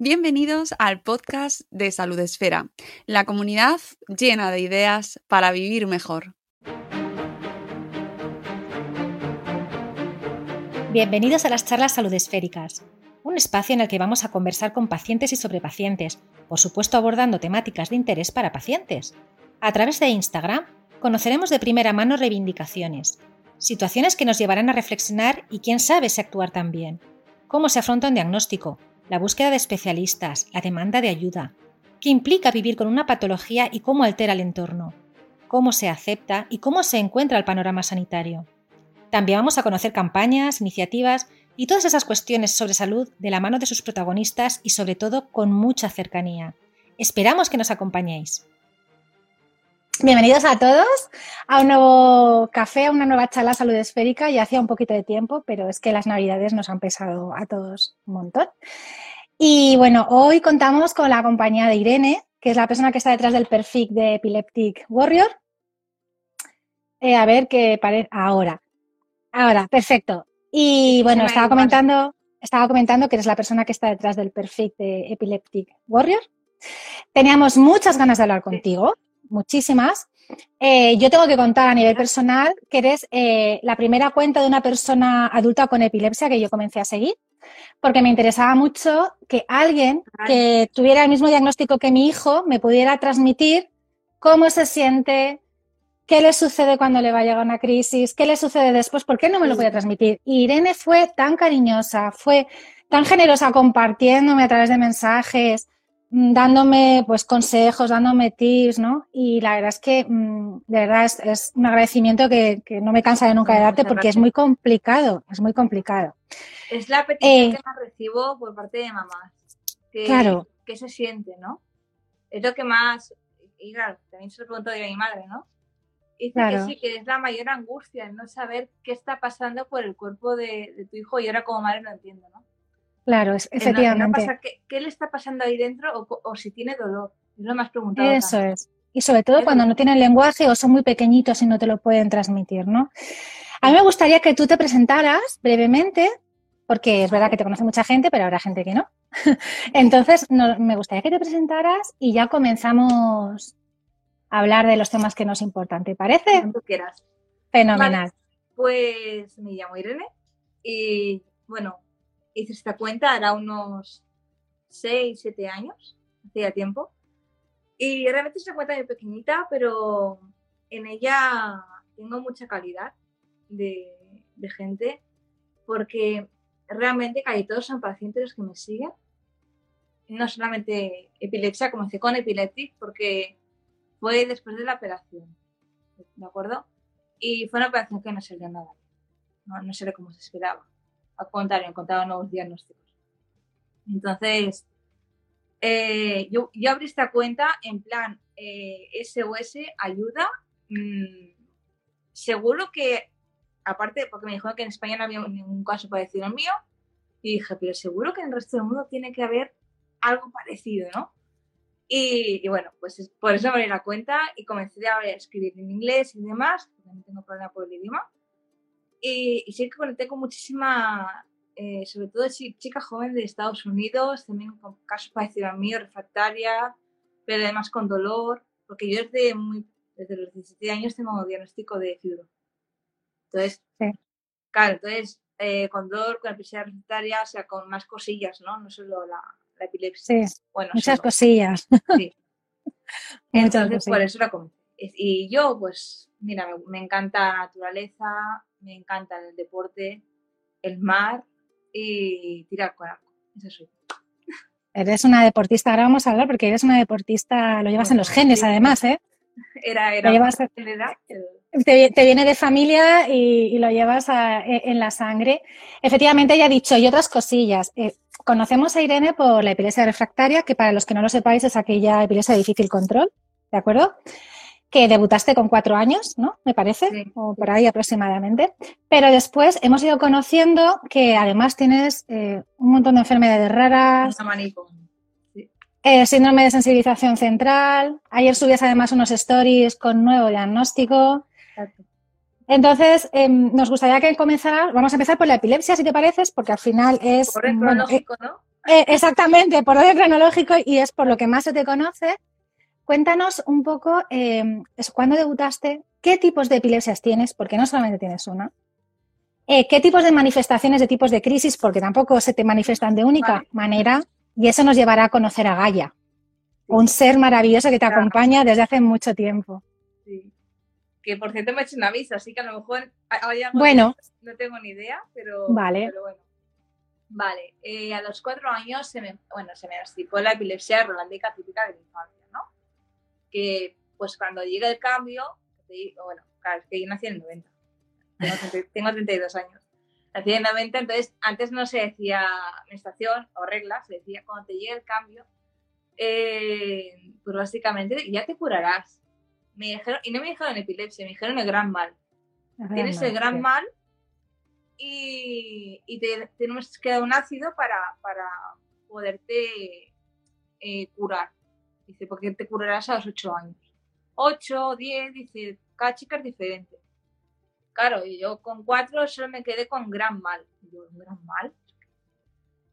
Bienvenidos al podcast de Salud Esfera, la comunidad llena de ideas para vivir mejor. Bienvenidos a las charlas salud esféricas, un espacio en el que vamos a conversar con pacientes y sobre pacientes, por supuesto abordando temáticas de interés para pacientes. A través de Instagram conoceremos de primera mano reivindicaciones, situaciones que nos llevarán a reflexionar y quién sabe si actuar también, cómo se afronta un diagnóstico, la búsqueda de especialistas, la demanda de ayuda, qué implica vivir con una patología y cómo altera el entorno, cómo se acepta y cómo se encuentra el panorama sanitario. También vamos a conocer campañas, iniciativas y todas esas cuestiones sobre salud de la mano de sus protagonistas y sobre todo con mucha cercanía. Esperamos que nos acompañéis. Bienvenidos a todos a un nuevo café, a una nueva charla salud esférica. Ya hacía un poquito de tiempo, pero es que las navidades nos han pesado a todos un montón. Y bueno, hoy contamos con la compañía de Irene, que es la persona que está detrás del perfil de Epileptic Warrior. Eh, a ver qué parece ahora. Ahora, perfecto. Y bueno, estaba comentando, estaba comentando que eres la persona que está detrás del perfil de Epileptic Warrior. Teníamos muchas ganas de hablar contigo, muchísimas. Eh, yo tengo que contar a nivel personal que eres eh, la primera cuenta de una persona adulta con epilepsia que yo comencé a seguir, porque me interesaba mucho que alguien que tuviera el mismo diagnóstico que mi hijo me pudiera transmitir cómo se siente, ¿Qué le sucede cuando le va a llegar una crisis? ¿Qué le sucede después? ¿Por qué no me lo podía transmitir? Y Irene fue tan cariñosa, fue tan generosa compartiéndome a través de mensajes, mm, dándome pues consejos, dándome tips, ¿no? Y la verdad es que mm, de verdad es, un agradecimiento que, no me cansaré nunca de darte porque es muy complicado, es muy complicado. Es la petición eh, que más recibo por parte de mamás. claro. ¿Qué se siente, no? Es lo que más, y claro, también se lo pregunto de mi madre, ¿no? dice que sí, que es la mayor angustia, el no saber qué está pasando por el cuerpo de, tu hijo y ahora como madre no entiendo, ¿no? Claro, es, efectivamente. qué, le está pasando ahí dentro o, si tiene dolor. Es lo más preguntado. Eso es. Y sobre todo cuando no tienen lenguaje o son muy pequeñitos y no te lo pueden transmitir, ¿no? A mí me gustaría que tú te presentaras brevemente, porque es verdad que te conoce mucha gente, pero habrá gente que no. Entonces, me gustaría que te presentaras y ya comenzamos hablar de los temas que nos importan. ¿Te parece? Como tú quieras. Fenomenal. pues me llamo Irene y bueno, hice esta cuenta hará unos 6, 7 años, hacía tiempo. Y realmente es una cuenta muy pequeñita, pero en ella tengo mucha calidad de, de gente porque realmente casi todos son pacientes los que me siguen. No solamente epilepsia, como dice con epileptic, porque fue después de la operación, ¿de acuerdo? Y fue una operación que no salió nada, no, no salió como se esperaba. Al contrario, encontraba nuevos diagnósticos. Entonces, eh, yo, yo, abrí esta cuenta en plan SOS, eh, ayuda. Mm, seguro que, aparte, porque me dijo que en España no había ningún caso parecido al mío, y dije, pero seguro que en el resto del mundo tiene que haber algo parecido, ¿no? Y, bueno, pues por eso di la cuenta y comencé a escribir en inglés y demás, porque no tengo problema por el idioma. Y, y sí que conecté con muchísima, eh, sobre todo chicas jóvenes de Estados Unidos, también con casos parecidos al mío, refractaria, pero además con dolor, porque yo desde, muy, desde los 17 años tengo diagnóstico de fibro. Entonces, claro, entonces eh, con dolor, con epilepsia refractaria, o sea, con más cosillas, ¿no? No solo la, la epilepsia. Sí, bueno, muchas cosillas. Sí. Entonces, por eso la comenté. Y yo, pues, mira, me, encanta la naturaleza, me encanta el deporte, el mar y tirar con arco. Eso soy. Eres una deportista, ahora vamos a hablar porque eres una deportista, lo llevas en los genes además, ¿eh? Era, era. te, te, viene de familia y, lo llevas e, en la sangre. Efectivamente, ella ha dicho, y otras cosillas. Eh, conocemos a Irene por la epilepsia refractaria, que para los que no lo sepáis es aquella epilepsia de difícil control, ¿de acuerdo? Que debutaste con cuatro años, ¿no? Me parece, o por ahí aproximadamente. Pero después hemos ido conociendo que además tienes eh, un montón de enfermedades raras. Eh, síndrome de sensibilización central. Ayer subías además unos stories con nuevo diagnóstico. Entonces, em, nos gustaría que comenzara, vamos a empezar por la epilepsia, si te pareces, porque al final es... Por el cronológico, ¿no? Eh, exactamente, por orden cronológico y es por lo que más se te conoce. Cuéntanos un poco, eh, ¿cuándo debutaste? ¿Qué tipos de epilepsias tienes? Porque no solamente tienes una. Eh, ¿Qué tipos de manifestaciones, de tipos de crisis? Porque tampoco se te manifiestan de única manera. Y eso nos llevará a conocer a Gaia, un ser maravilloso que te acompaña desde hace mucho tiempo. Sí. Que por cierto me ha hecho una visa, así que a lo mejor Bueno. no tengo ni idea, pero, Vale. pero bueno. Vale, eh, a los cuatro años se me, bueno, se me diagnosticó la epilepsia rolandica típica de la infancia, ¿no? Que pues cuando llega el cambio, bueno, claro, es que yo nací en el 90, tengo, 30 tengo 32 años. Nací en el 90, entonces antes no se decía menstruación o reglas, se decía cuando te llega el cambio, eh, pues básicamente ya te curarás. Me dijeron, y no me dijeron epilepsia, me dijeron el gran mal. Tienes el gran mal y, y te, tenemos que dar un ácido para, para poderte eh, curar. Dice, porque te curarás a los 8 años. 8, 10, dice, cada chica es diferente. Claro, y yo con 4 solo me quedé con gran mal. Yo, ¿un gran mal?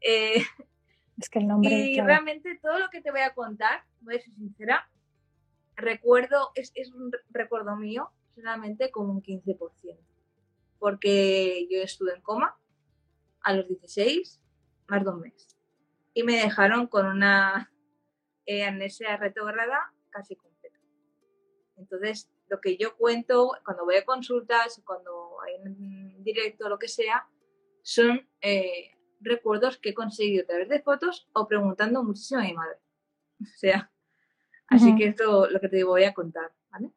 Eh, Es que el nombre. y claro. realmente todo lo que te voy a contar, voy a ser sincera, recuerdo, es, es un re- recuerdo mío, solamente como un 15%. Porque yo estuve en coma a los 16, más de un mes. Y me dejaron con una eh, amnesia retrógrada casi completa. Entonces, lo que yo cuento cuando voy a consultas, cuando hay en directo, lo que sea, son eh, recuerdos que he conseguido a través de fotos o preguntando muchísimo a mi madre. O sea, así Ujú. que esto lo que te voy a contar, ¿vale?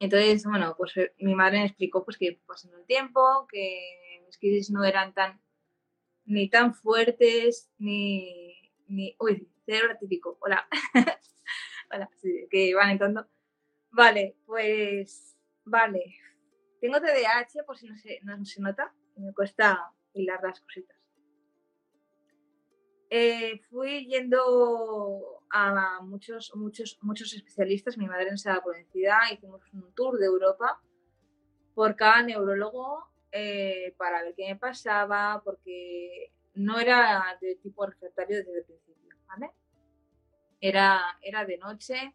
Entonces, bueno, pues eh, mi madre me explicó pues que pasando el tiempo, que mis crisis no eran tan ni tan fuertes, ni, ni uy, cerebro típico, hola. hola, sí, que van entrando. Vale, pues vale. Tengo TDAH, por si no se, no se nota, me cuesta hilar las cositas. Eh, fui yendo a muchos, muchos, muchos especialistas. Mi madre nos daba por vencida. Hicimos un tour de Europa por cada neurólogo eh, para ver qué me pasaba, porque no era de tipo refractario desde el principio, ¿vale? Era, era de noche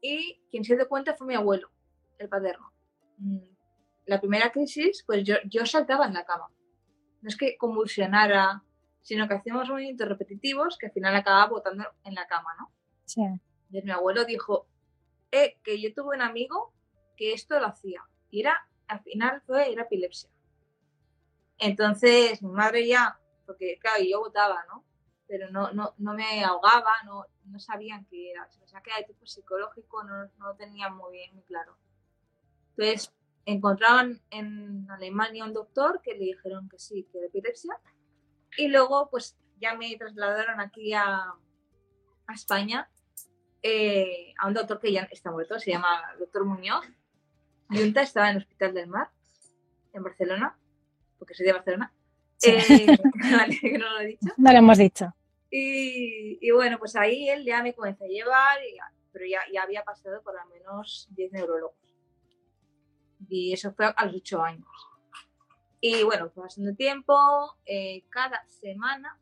y quien se dio cuenta fue mi abuelo, el paterno. Mm, La primera crisis, pues yo, yo saltaba en la cama. No es que convulsionara, sino que hacíamos movimientos repetitivos que al final acababa botando en la cama, ¿no? Sí. Entonces mi abuelo dijo, eh, que yo tuve un amigo que esto lo hacía. Y era, al final fue, era epilepsia. Entonces mi madre ya, porque claro, yo votaba, ¿no? Pero no, no, no me ahogaba, no, no sabían qué era. Se pensaba que era de tipo psicológico, no, no lo tenían muy bien, muy claro. Entonces encontraban en Alemania un doctor que le dijeron que sí, que era epilepsia. Y luego, pues ya me trasladaron aquí a, a España eh, a un doctor que ya está muerto, se llama doctor Muñoz. Yunta estaba en el Hospital del Mar, en Barcelona, porque soy de Barcelona. Sí. Eh, vale, que no lo he dicho. No lo hemos dicho. Y, y bueno, pues ahí él ya me comenzó a llevar, y pero ya, ya había pasado por al menos 10 neurólogos. Y eso fue a los 8 años. Y bueno, fue pasando tiempo, eh, cada semana,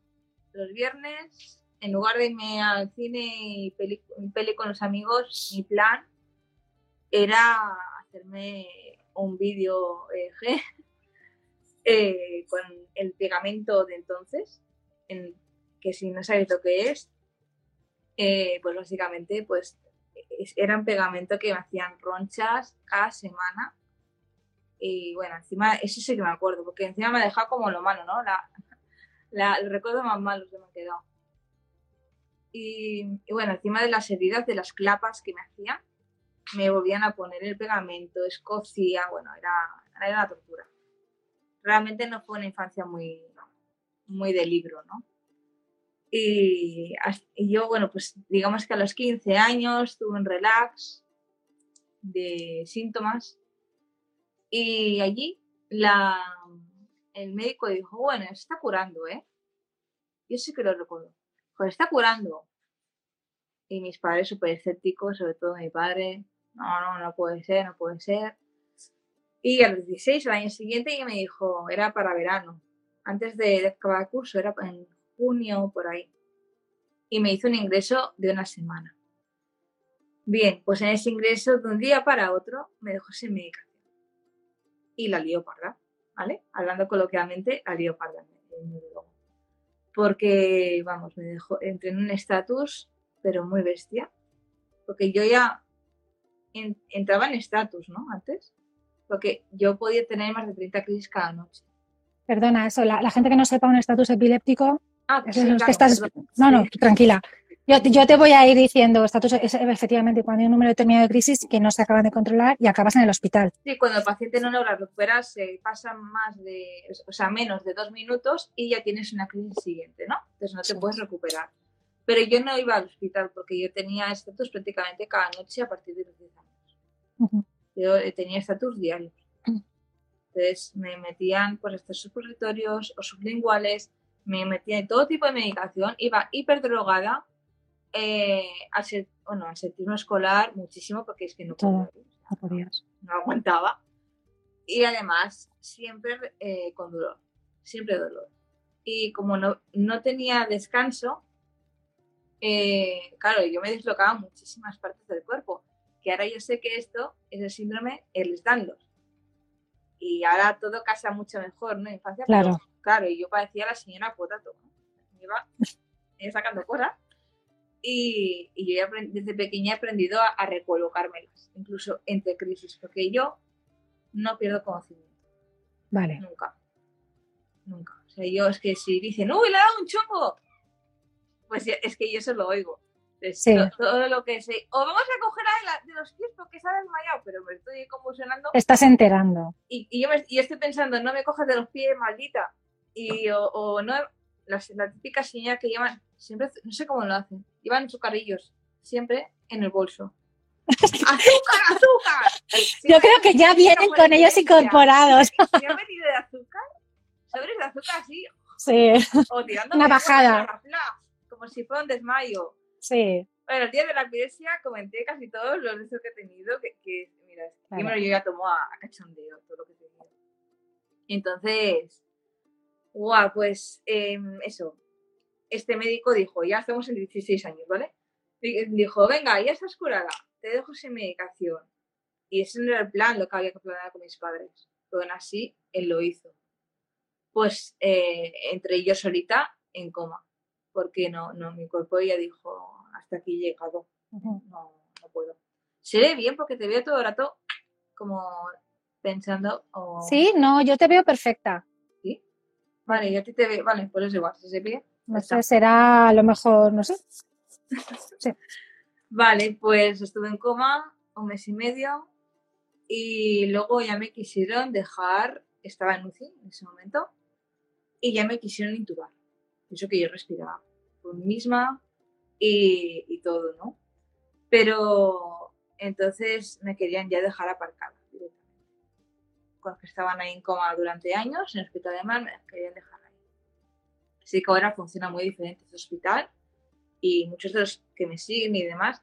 los viernes, en lugar de irme al cine y peli, peli con los amigos, mi plan era hacerme un vídeo eh, eh, con el pegamento de entonces, en- que si no sabéis lo que es, eh, pues básicamente pues es- era un pegamento que me hacían ronchas cada semana. Y bueno, encima, eso sí que me acuerdo, porque encima me ha dejado como lo malo, ¿no? La, la, los recuerdos más malos que me han quedado. Y, y bueno, encima de las heridas, de las clapas que me hacían, me volvían a poner el pegamento, escocía, bueno, era, era una tortura. Realmente no fue una infancia muy, muy de libro, ¿no? Y, y yo, bueno, pues digamos que a los 15 años tuve un relax de síntomas y allí la, el médico dijo, bueno, está curando, ¿eh? Yo sí que lo recuerdo. Pues está curando. Y mis padres súper escépticos, sobre todo mi padre, no, no, no puede ser, no puede ser. Y a los 16, el año siguiente, ya me dijo, era para verano. Antes de acabar el curso, era en junio, por ahí. Y me hizo un ingreso de una semana. Bien, pues en ese ingreso de un día para otro me dejó sin medicación. Y la lió parda, ¿vale? Hablando coloquialmente, la lió parda. Porque, vamos, me dejó, entré en un estatus, pero muy bestia. Porque yo ya en- entraba en estatus, ¿no? Antes. Porque yo podía tener más de 30 crisis cada noche. Perdona, eso, la gente que no sepa un estatus epiléptico, Ah, sí, claro, que estás... perdón. No, no, tranquila. Yo, yo te voy a ir diciendo, estatus es efectivamente cuando hay un número determinado de crisis que no se acaban de controlar y acabas en el hospital. Sí, cuando el paciente no logra recuperar, se pasan más de, o sea, menos de dos minutos y ya tienes una crisis siguiente, ¿no? Entonces no te Sí. puedes recuperar. Pero yo no iba al hospital porque yo tenía estatus prácticamente cada noche a partir de los 10 años. Yo eh, tenía estatus diarios. Mm. Entonces me metían pues estos supositorios o sublinguales, me metían en todo tipo de medicación, iba hiperdrogada, eh, al, ser- bueno, al sentirme escolar muchísimo porque es que no Todo. podía No aguantaba. Y además, siempre eh, con dolor, siempre dolor. Y como no, no tenía descanso, eh, claro, yo me deslocaba muchísimas partes del cuerpo. Que ahora yo sé que esto es el síndrome Ehlers-Danlos. Y ahora todo casa mucho mejor, ¿no? Infancia, pero, Claro. y yo parecía la señora Potato. Me iba sacando cosas. Y, y yo ya desde pequeña he aprendido a, a recolocármelas, incluso entre crisis, porque yo no pierdo conocimiento, Vale. nunca. Nunca. O sea, yo es que si dicen, ¡Uy, le ha dado un chungo! Pues es que yo eso lo oigo. Entonces, Sí. to- todo, lo que sé. O vamos a coger a la- de los pies porque se ha desmayado, pero me estoy convulsionando. Estás enterando. Y, y yo, me, y estoy pensando, no me cojas de los pies, maldita. Y, o, o no, las, la típica señora que llevan, siempre, no sé cómo lo hacen, llevan sucarillos, siempre en el bolso. ¡Azúcar, azúcar! Yo creo que ya vienen con ellos incorporados. Si han venido de azúcar, sobres de azúcar así, Sí, o tirando Una bajada. como si fuera un desmayo. sí. Bueno, el día de la epilepsia comenté casi todos los de esos que he tenido, que, que mira, Claro. primero yo ya tomo a, a cachondeo todo lo que he tenido. Entonces, guau, pues em, eso, este médico dijo, ya estamos en 16 años, ¿vale? Di- Dijo, venga, ya estás curada, te dejo sin medicación. Y ese no era el plan, lo que había que planear con mis padres. Pero aún así, él lo hizo. Pues eh, entre yo solita en coma, porque no, no, mi cuerpo ya dijo, hasta aquí he llegado, no, no puedo. Se ve bien porque te veo todo el rato como pensando, o Sí, no, yo te veo perfecta. Vale, y a ti te ve, vale, pues es igual, si se ve. No sé, será a lo mejor, no sé. Vale, pues estuve en coma un mes y medio y luego ya me quisieron dejar, estaba en UCI en ese momento, y ya me quisieron intubar. Eso que yo respiraba por mí misma y, y todo, ¿no? Pero entonces me querían ya dejar los que estaban ahí en coma durante años en el hospital de me querían dejar ahí. Así que ahora funciona muy diferente este hospital y muchos de los que me siguen y demás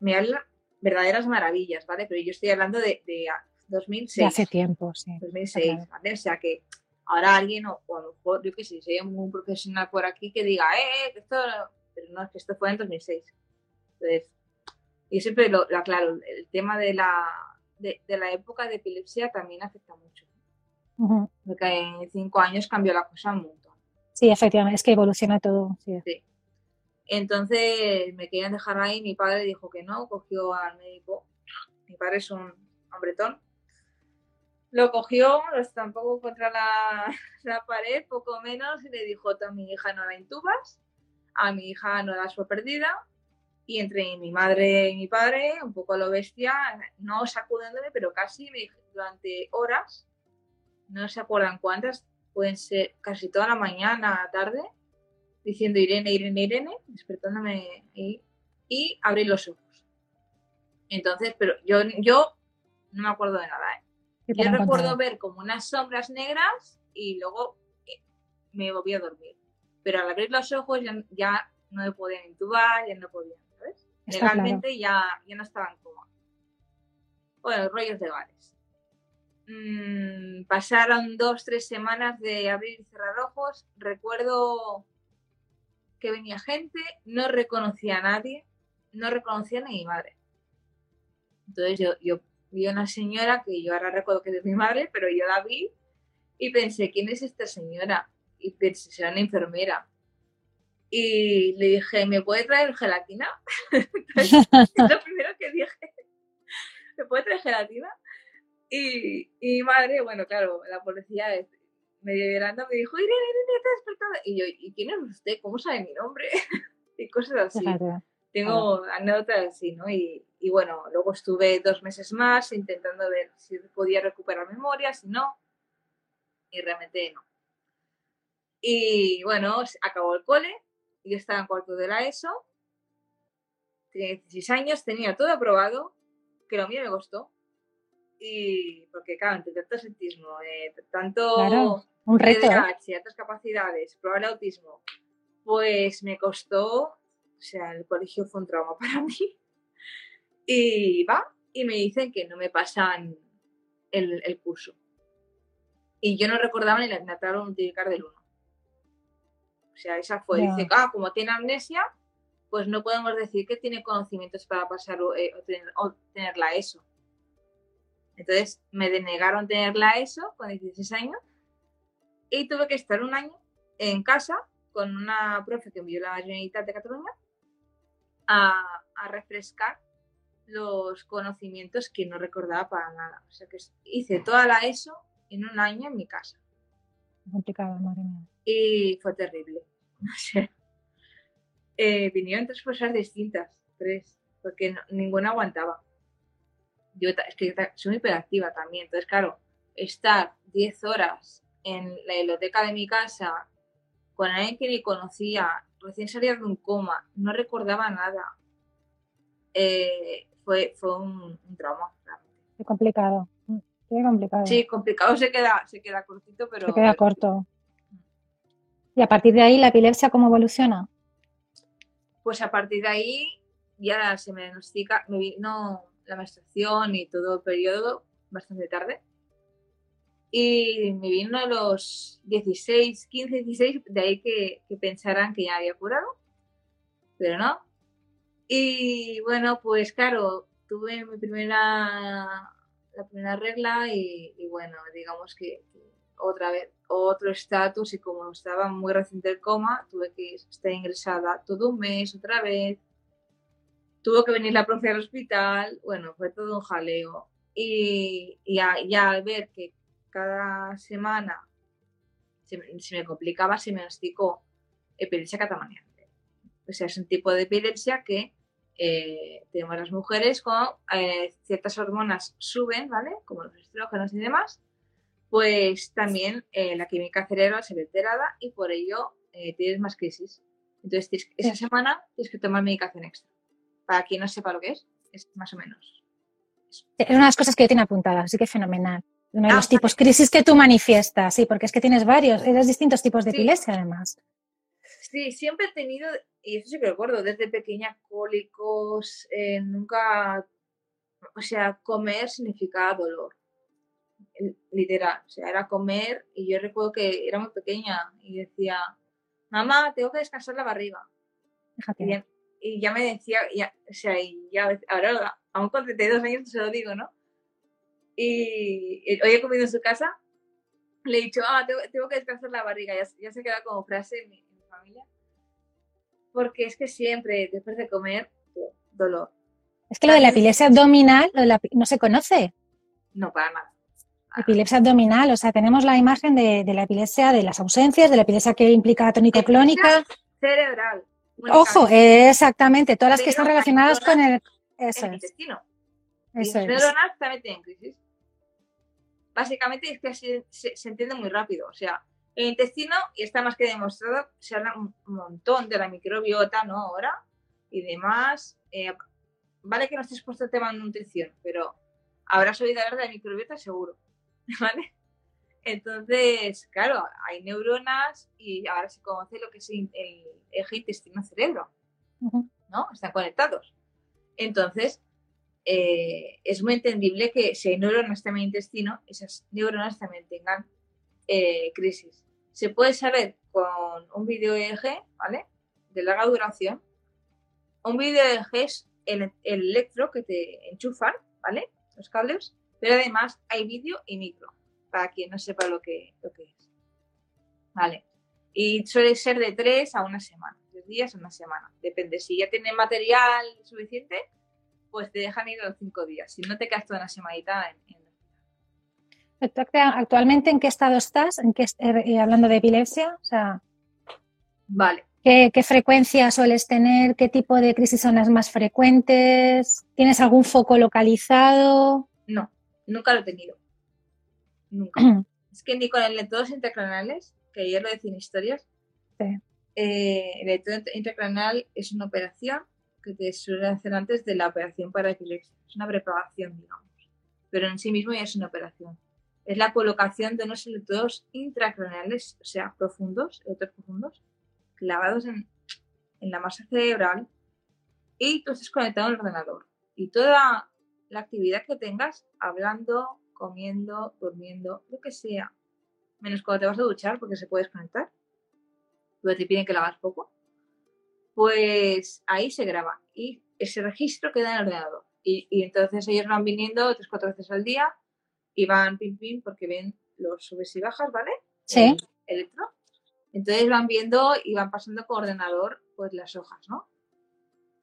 me hablan verdaderas maravillas, ¿vale? Pero yo estoy hablando de, de a- 2006. De hace tiempo, sí. 2006, Claro. ¿vale? O sea que ahora alguien, o, o a lo mejor, yo que sé, si hay un profesional por aquí que diga, eh, esto, pero no, es que esto fue en 2006. Entonces, y siempre lo, lo aclaro, el tema de la, de, de la época de epilepsia también afecta mucho. Ujú. Porque en cinco años cambió la cosa un montón. Sí, efectivamente, es que evoluciona todo. Sí. Entonces me querían dejar ahí, mi padre dijo que no, cogió al médico, mi padre es un hombretón, lo cogió, lo estampó contra la, la pared, poco menos, y le dijo, a mi hija no la intubas, a mi hija no la por perdida, y entre mi madre y mi padre, un poco a lo bestia, no sacudiéndome, pero casi me durante horas, no se acuerdan cuántas, pueden ser casi toda la mañana, tarde, diciendo Irene, Irene, Irene, despertándome ahí, y abrí los ojos. Entonces, pero yo, yo no me acuerdo de nada, ¿eh? ¿Qué te Yo recuerdo contado? ver como unas sombras negras y luego eh, me volví a dormir. Pero al abrir los ojos ya, ya no me podían intubar, ya no podían, Legalmente ya, ya no estaba en. Bueno, rollos legales. Mm, pasaron dos, tres semanas de abrir y cerrar ojos. Recuerdo que venía gente, no reconocía a nadie, no reconocía ni a mi madre. Entonces yo, yo vi a una señora que yo ahora recuerdo que es mi madre, pero yo la vi y pensé, ¿quién es esta señora? Y pensé, será una enfermera. Y le dije, ¿me puede traer gelatina? Entonces, lo primero que dije, ¿me puede traer gelatina? Y, y mi madre, bueno, claro, la policía medio llorando me dijo, Irene, Irene, está despertada. Y yo, ¿y quién es usted? ¿Cómo sabe mi nombre? y cosas así. Tengo anécdotas así, ¿no? Y, y bueno, luego estuve dos meses más intentando ver si podía recuperar memoria, si no, y realmente no. Y bueno, acabó el cole, yo estaba en cuarto de la ESO, tenía 16 años, tenía todo aprobado, que lo mío me gustó. Y porque, claro, entre tanto autismo, eh, tanto un reto, TDAH, otras capacidades, probar el autismo, pues me costó, o sea, el colegio fue un trauma para mí. Y va, y me dicen que no me pasan el, el curso. Y yo no recordaba ni la tabla multiplicar del 1. O sea, esa fue. Dice, ah, como tiene amnesia, pues no podemos decir que tiene conocimientos para pasar eh, o, tener, o, tenerla ESO. Entonces me denegaron tenerla ESO con 16 años y tuve que estar un año en casa con una profe que envió la Generalitat de Cataluña a, a refrescar los conocimientos que no recordaba para nada. O sea que hice toda la ESO en un año en mi casa. Complicado, madre mía. Y fue terrible. eh, vinieron tres cosas distintas, tres, porque no, ninguna aguantaba. Yo es que soy muy hiperactiva también, entonces claro, estar 10 horas en la biblioteca de mi casa con alguien que ni conocía, recién salía de un coma, no recordaba nada, eh, fue, fue un, un trauma. Qué complicado. Qué complicado. Sí, complicado se queda, se queda cortito, pero. Se queda corto. ¿Y a partir de ahí la epilepsia cómo evoluciona? Pues a partir de ahí ya se me diagnostica, me vino la menstruación y todo el periodo bastante tarde. Y me vino a los 16, 15, 16, de ahí que, que pensaran que ya había curado, pero no. Y bueno, pues claro, tuve mi primera la primera regla y, y bueno, digamos que, que, otra vez otro estatus y como estaba muy reciente el coma, tuve que estar ingresada todo un mes otra vez. Tuvo que venir la profe al hospital, bueno, fue todo un jaleo. Y, y ya, ya, al ver que cada semana se, se me complicaba, se me diagnosticó epilepsia catamaniante. O sea, es un tipo de epilepsia que eh, tenemos las mujeres con eh, ciertas hormonas suben, ¿vale? Como los estrógenos y demás, pues también eh, la química cerebral se ve alterada y por ello eh, tienes más crisis. Entonces, tienes, esa semana tienes que tomar medicación extra. Para quien no sepa lo que es, es más o menos. Eso. Es una de las cosas que yo tengo apuntadas, así que fenomenal. Uno de ah, los tipos crisis que tú manifiestas, sí, porque es que tienes varios, eres distintos tipos de sí. epilepsia además. Sí, siempre he tenido, y eso sí que recuerdo, desde pequeña cólicos, eh, nunca, o sea, comer significaba dolor, literal, o sea, era comer y yo recuerdo que era muy pequeña y decía, mamá, tengo que descansar la barriga. Fíjate. Y, ya, y ya me decía, ya, o sea, y ya, ahora, aún con 32 años se lo digo, ¿no? Y, y hoy he comido en su casa, le he dicho, ah, tengo, tengo que descansar la barriga, ya, ya se queda como frase en mi, en mi familia porque es que siempre, después de comer, dolor. Es que lo de la epilepsia abdominal lo de la, no se conoce. No, para nada. Epilepsia abdominal, o sea, tenemos la imagen de, de, la epilepsia, de las ausencias, de la epilepsia que implica tónico-clónica. Cerebral. Ojo, eh, exactamente, todas las que están relacionadas con el... Eso el es. intestino. Eso es. también tienen crisis. Básicamente es que se, se, se entiende muy rápido, o sea, el intestino, y está más que demostrado, se habla un montón de la microbiota, ¿no? Ahora, y demás. Eh, vale que no estés puesto el tema de nutrición, pero habrás oído hablar de la microbiota seguro, ¿vale? Entonces, claro, hay neuronas y ahora se conoce lo que es el eje intestino-cerebro, ¿no? Están conectados. Entonces, eh, es muy entendible que si hay neuronas también en el intestino, esas neuronas también tengan eh, crisis se puede saber con un vídeo EEG, ¿vale? de larga duración, un vídeo es el, el electro que te enchufan, ¿vale? Los cables, pero además hay vídeo y micro, para quien no sepa lo que, lo que es. ¿Vale? Y suele ser de tres a una semana, tres días a una semana. Depende, si ya tiene material suficiente, pues te dejan ir a los cinco días. Si no, te quedas toda una semanita en, en ¿Actualmente en qué estado estás? ¿En qué, eh, hablando de epilepsia? O sea, Vale. ¿qué, ¿qué, frecuencia sueles tener? ¿Qué tipo de crisis son las más frecuentes? ¿Tienes algún foco localizado? Nunca lo he tenido. Nunca. es que ni con electrodos intracraniales, que ayer lo decía en historias, sí. eh, el electrodo intracranial es una operación que te suele hacer antes de la operación para epilepsia. Es una preparación, digamos. Pero en sí mismo ya es una operación es la colocación de unos electrodos intracraneales, o sea, profundos, electrodos profundos, clavados en, en, la masa cerebral y tú estás conectado al ordenador. Y toda la actividad que tengas, hablando, comiendo, durmiendo, lo que sea, menos cuando te vas a duchar porque se puede desconectar, pero te piden que lo hagas poco, pues ahí se graba y ese registro queda en el ordenador. Y, y entonces ellos van viniendo tres, cuatro veces al día y van pim pim porque ven los subes y bajas, ¿vale? Sí. El electro. Entonces van viendo y van pasando con ordenador pues las hojas, ¿no?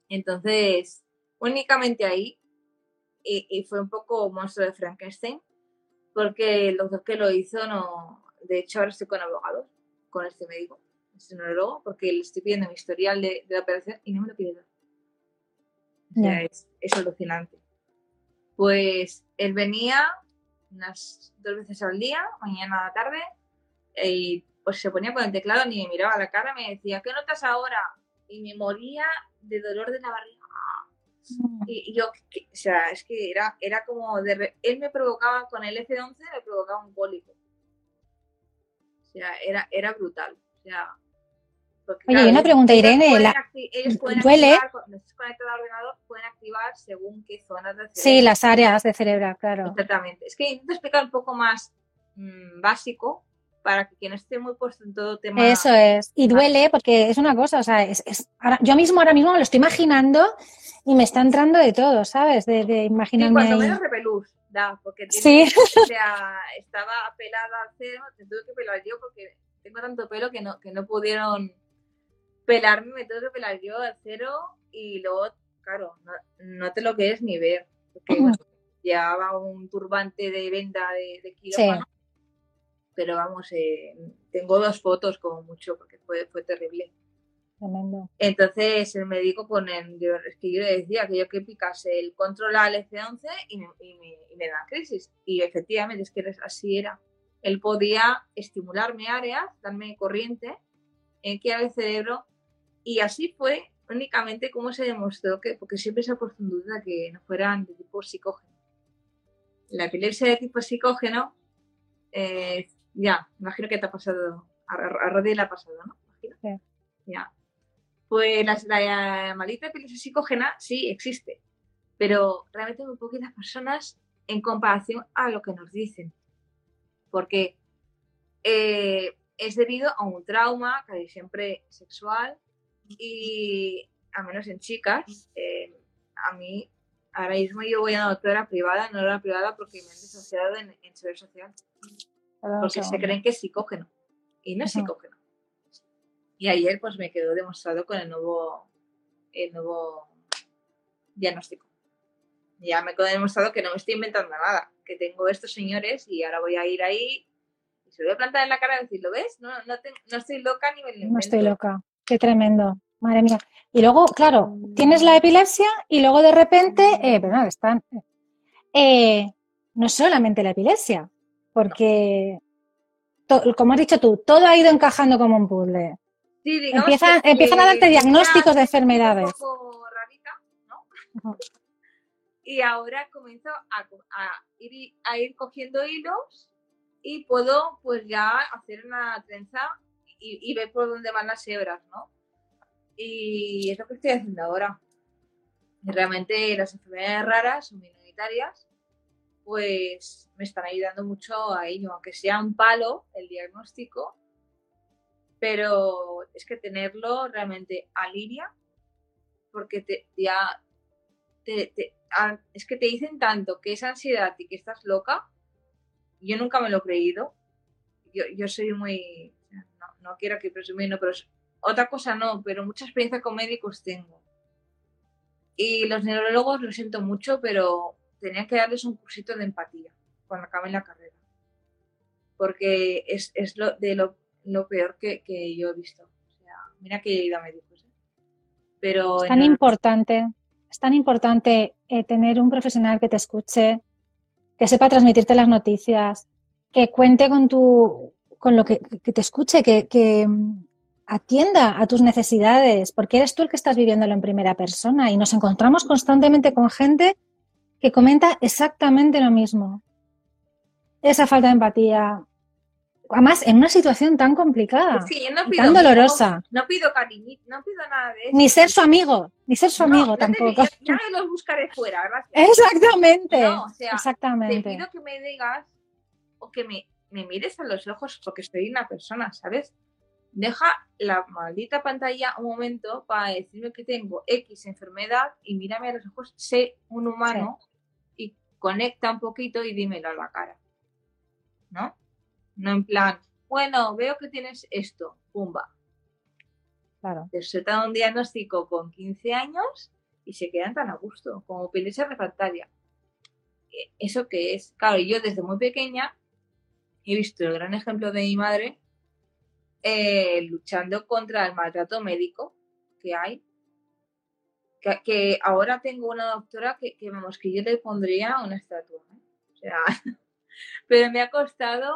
Entonces, únicamente ahí, y, y, fue un poco monstruo de Frankenstein, porque el doctor que lo hizo no, de hecho ahora estoy con abogados, con este médico, este neurólogo, porque le estoy pidiendo mi historial de, de la operación y no me lo pide dar. O sea, es, es alucinante. Pues él venía, unas dos veces al día, mañana a la tarde, y pues se ponía con el teclado, ni me miraba a la cara, me decía, ¿qué notas ahora? Y me moría de dolor de la barriga. Y, y yo, que, o sea, es que era, era como, de, él me provocaba, con el F11 me provocaba un cólico. O sea, era, era brutal. O sea, porque, Oye, claro, una pregunta, Irene. Pueden la... ellos pueden ¿Duele? activar, cuando estés conectado al ordenador, pueden activar según qué zonas del cerebro. Sí, las áreas de cerebro, claro. Exactamente. Es que intento explicar un poco más mmm, básico para que quien esté muy puesto en todo tema. Eso es. Y duele porque es una cosa, o sea, es, es ahora, yo mismo ahora mismo me lo estoy imaginando y me está entrando de todo, ¿sabes? De, de imaginarme. Sí, menos repelús, da, porque sí. o sea, estaba pelada al cero, te tuve que pelar yo porque tengo tanto pelo que no, que no pudieron pelarme, me tengo que pelar yo al cero y luego, claro, no, no te lo quieres ni ver, porque bueno, llevaba un turbante de venda de, de quirófano, sí. Pero vamos, eh, tengo dos fotos como mucho, porque fue, fue terrible. Tremendo. Entonces el médico pone, yo, es que yo le decía que yo que picase el control al F11 y me, y, me, y me da crisis. Y efectivamente es que así era. Él podía estimularme áreas, darme corriente, en que el cerebro y así fue únicamente como se demostró que, porque siempre se ha puesto en duda que no fueran de tipo psicógeno. La epilepsia de tipo psicógeno, eh, ya, imagino que te ha pasado, a, a Rodi le ha pasado, ¿no? Imagino. Sí. Ya. Pues la, la maldita epilepsia psicógena sí existe, pero realmente muy poquitas personas en comparación a lo que nos dicen. Porque eh, es debido a un trauma, casi siempre sexual, y a menos en chicas, eh, a mí ahora mismo yo voy a una doctora privada, no era privada porque me han disociado en, en seguridad social. Porque se creen que es psicógeno y no es psicógeno. Y ayer pues me quedó demostrado con el nuevo, el nuevo diagnóstico. Ya me quedó demostrado que no me estoy inventando nada, que tengo estos señores y ahora voy a ir ahí y se lo voy a plantar en la cara y decir, ¿lo ves? No, no, te, no estoy loca ni me lo invento. No estoy loca. Qué tremendo. Madre mía. Y luego, claro, tienes la epilepsia y luego de repente, eh, pero no, están. Eh, no solamente la epilepsia, porque, to, como has dicho tú, todo ha ido encajando como un puzzle. Sí, empiezan, que, empiezan, a darte diagnósticos de enfermedades. Un poco rarita, ¿no? Uh -huh. Y ahora comienzo a, a, ir, a ir cogiendo hilos y puedo pues ya hacer una trenza y, y, ver por dónde van las hebras, ¿no? Y es lo que estoy haciendo ahora. Y realmente las enfermedades raras o minoritarias, pues me están ayudando mucho a ello, aunque sea un palo el diagnóstico, pero es que tenerlo realmente alivia porque te, ya es que te dicen tanto que es ansiedad y que estás loca. Yo nunca me lo he creído. Yo, yo soy muy. No, no quiero que presumir, no, pero es- otra cosa no, pero mucha experiencia con médicos tengo. Y los neurólogos lo siento mucho, pero tenía que darles un cursito de empatía cuando acaben la carrera. Porque es, es lo, de lo, lo peor que, que yo he visto. O sea, mira que he ido a médicos. ¿eh? Pero Es tan importante, es tan importante eh, tener un profesional que te escuche, que sepa transmitirte las noticias, que cuente con tu, con lo que, que te escuche, que, que mm, atienda a tus necesidades, porque eres tú el que estás viviéndolo en primera persona y nos encontramos constantemente con gente que comenta exactamente lo mismo. Esa falta de empatía. Además, en una situación tan complicada, yo no pido tan dolorosa. No pido cariñito, no pido nada de eso. Ni ser su amigo, ni ser su amigo no te- tampoco. ya, ya me los buscaré fuera, gracias. Exactamente. No, o sea, Te exactamente. pido que me digas o que me, me mires a los ojos porque soy una persona, ¿sabes? Deja la maldita pantalla un momento para decirme que tengo X enfermedad y mírame a los ojos, sé un humano y conecta un poquito y dímelo a la cara. ¿No? No en plan, bueno, veo que tienes esto, pumba. Claro. Te sueltan un diagnóstico con 15 años y se quedan tan a gusto, como epilepsia refractaria. Eh, ¿Eso qué es? Claro, yo desde muy pequeña he visto el gran ejemplo de mi madre eh, luchando contra el maltrato médico que hay. Que, que ahora tengo una doctora que, que, vamos, que yo le pondría una estatua. ¿eh? O sea, pero me ha costado,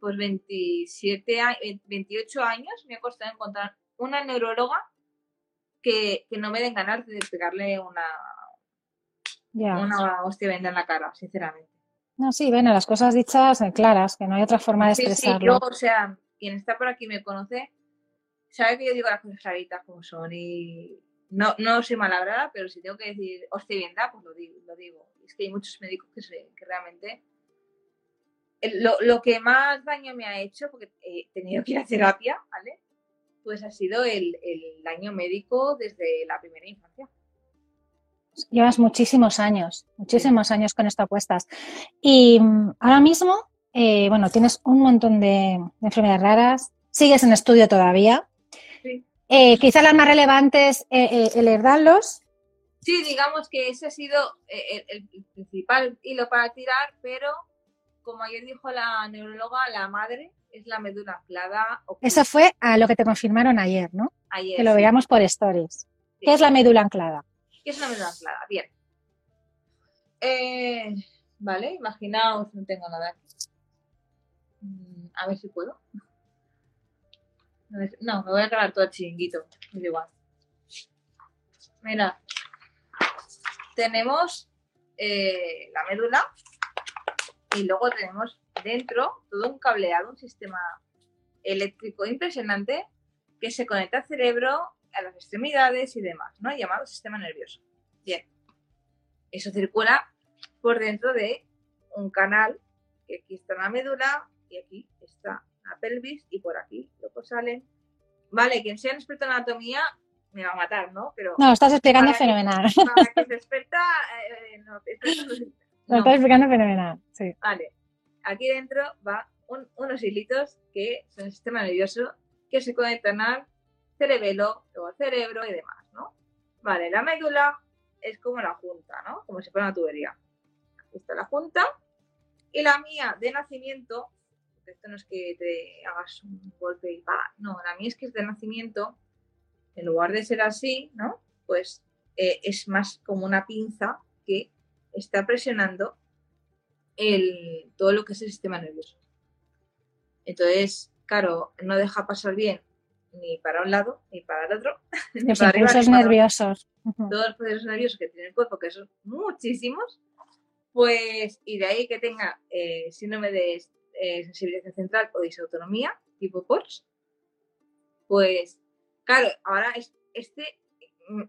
pues 27, a- 28 años, me ha costado encontrar una neuróloga que, que no me den ganas de pegarle una, una hostia venda en la cara, sinceramente. No, sí, ven, las cosas dichas eh, claras, que no hay otra forma de Sí, sí, expresarlo. yo, o sea, quien está por aquí me conoce, sabe que yo digo las cosas claritas como son y no, no soy malabrada, pero si tengo que decir da, pues lo digo. Lo digo. Es que hay muchos médicos que, se- que realmente... Lo, lo que más daño me ha hecho, porque he tenido que ir a terapia, ¿vale? Pues ha sido el, el daño médico desde la primera infancia. Llevas muchísimos años, muchísimos años con esto a cuestas. Y mm, ahora mismo, eh, bueno, tienes un montón de, de enfermedades raras, sigues en estudio todavía. Sí. Eh, quizá las más relevantes, eh, eh, el herdarlos. Sí, digamos que ese ha sido el, el principal hilo para tirar, pero como ayer dijo la neuróloga, la madre es la médula anclada. oculta. Eso fue a lo que te confirmaron ayer, ¿no? ayer. Que lo sí, veíamos por stories. sí. ¿Qué es la médula anclada? ¿Qué es una médula anclada? Bien. Eh, vale, imaginaos, no tengo nada aquí. A ver si puedo. No, me voy a cargar todo el chiringuito. Da igual. Mira, tenemos eh, la médula y luego tenemos dentro todo un cableado, un sistema eléctrico impresionante que se conecta al cerebro, a las extremidades y demás, ¿no? Llamado sistema nervioso. Bien. Eso circula por dentro de un canal, que aquí está la médula y aquí está la pelvis y por aquí luego salen. Vale, quien sea un experto en anatomía me va a matar, ¿no? Pero No, estás explicando que- fenomenal. para que se experta, eh, no, Lo estás explicando fenomenal, sí. Vale, aquí dentro va un- unos hilitos que son el sistema nervioso que se conectan al cerebelo, luego al cerebro y demás, ¿no? Vale, la médula es como la junta, ¿no? Como si fuera una tubería. Aquí está la junta. Y la mía de nacimiento, esto no es que te hagas un golpe y pa, no, la mía es que es de nacimiento, en lugar de ser así, ¿no? Pues eh, es más como una pinza que está presionando el, todo lo que es el sistema nervioso. Entonces, claro, no deja pasar bien ni para un lado ni para el otro. ni Los para arriba, impulsos ni nerviosos. Todos los procesos nerviosos que tiene el cuerpo, que son muchísimos, pues, y de ahí que tenga eh, síndrome de eh, sensibilización central o disautonomía, tipo PORS, pues, claro, ahora es, este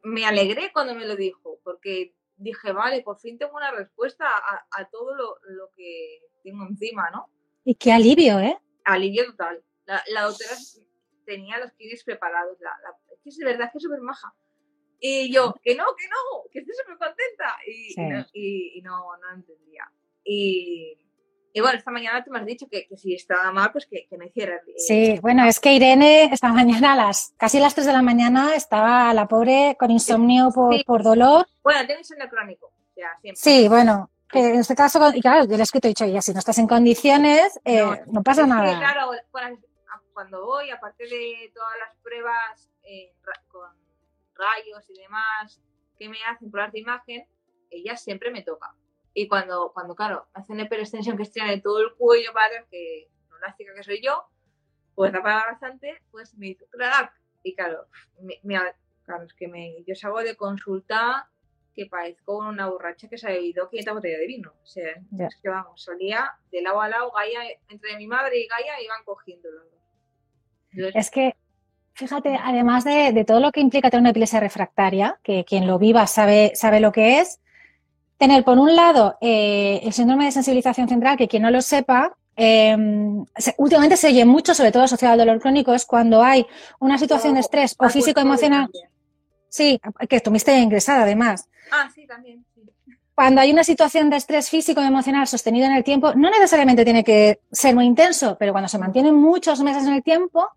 me alegré cuando me lo dijo, porque dije, vale, por fin tengo una respuesta a, a todo lo, lo que tengo encima, ¿no? Y qué alivio, ¿eh? Alivio total. La, la doctora tenía los kiwis preparados. La, la, es que es de verdad que es súper maja. Y yo, que no, que no, que estoy súper contenta. Y, Sí. y no, y- y no, no entendía. Y, y bueno, esta mañana tú me has dicho que, que si estaba mal, pues que, que no hiciera. el- Sí, bueno, es que Irene esta mañana a las casi las 3 de la mañana estaba la pobre con insomnio por, Sí. por dolor. Bueno, tengo insomnio crónico. O sea, siempre. Sí, bueno, en este caso, y claro, yo le he escrito y he dicho, ya, si no estás en condiciones, eh, no, No, pasa nada. claro, cuando voy, aparte de todas las pruebas eh, con rayos y demás que me hacen pruebas de imagen, ella siempre me toca. Y cuando, cuando claro, hacen hiperextensión que estiran de todo el cuello para que no elástica que soy yo, pues da para bastante, pues me hizo crack. Y claro, me, me- claro, es que me, yo salgo de consulta que parezco una borracha que se ha bebido 500 botellas de vino. O sea, Ya. es que vamos, salía de lado a lado, Gaia, entre mi madre y Gaia iban. Entonces, Es que, fíjate, además de, de todo lo que implica tener una epilepsia refractaria, que quien lo viva sabe, sabe lo que es, tener por un lado eh, el síndrome de sensibilización central, que quien no lo sepa, eh, se- últimamente se oye mucho, sobre todo asociado al dolor crónico, es cuando hay una situación de estrés o físico emocional, también. sí, que estuviste ingresada además, Ah, sí, también. sí. cuando hay una situación de estrés físico y emocional sostenido en el tiempo, no necesariamente tiene que ser muy intenso, pero cuando se mantiene muchos meses en el tiempo,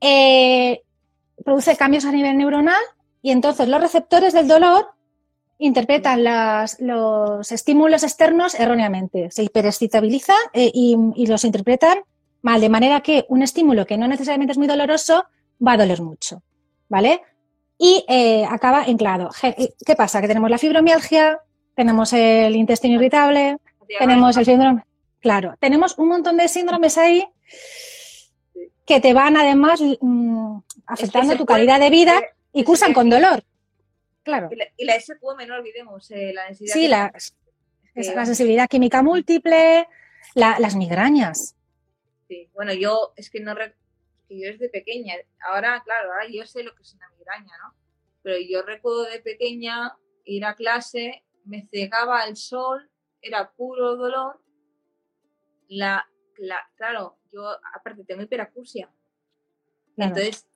eh, produce cambios a nivel neuronal y entonces los receptores del dolor interpretan las- los estímulos externos erróneamente, se hiperexcitabilizan eh, y, y los interpretan mal, de manera que un estímulo que no necesariamente es muy doloroso va a doler mucho, ¿vale? Y eh, acaba en claro. Ge- ¿Qué pasa? Que tenemos la fibromialgia, tenemos el intestino irritable, tenemos el síndrome. Claro, tenemos un montón de síndromes ahí que te van además mm, afectando tu calidad de vida eh, y cursan con dolor. Claro. Y la, y la SQM, no olvidemos, eh, la densidad. Sí, que- la, es sensibilidad química múltiple, la- las migrañas. Sí, bueno, yo es que no que yo desde pequeña, ahora, claro, ahora yo sé lo que es una migraña, ¿no? Pero yo recuerdo de pequeña ir a clase, me cegaba el sol, era puro dolor. La, la, claro, yo aparte tengo hiperacusia. Claro. Entonces,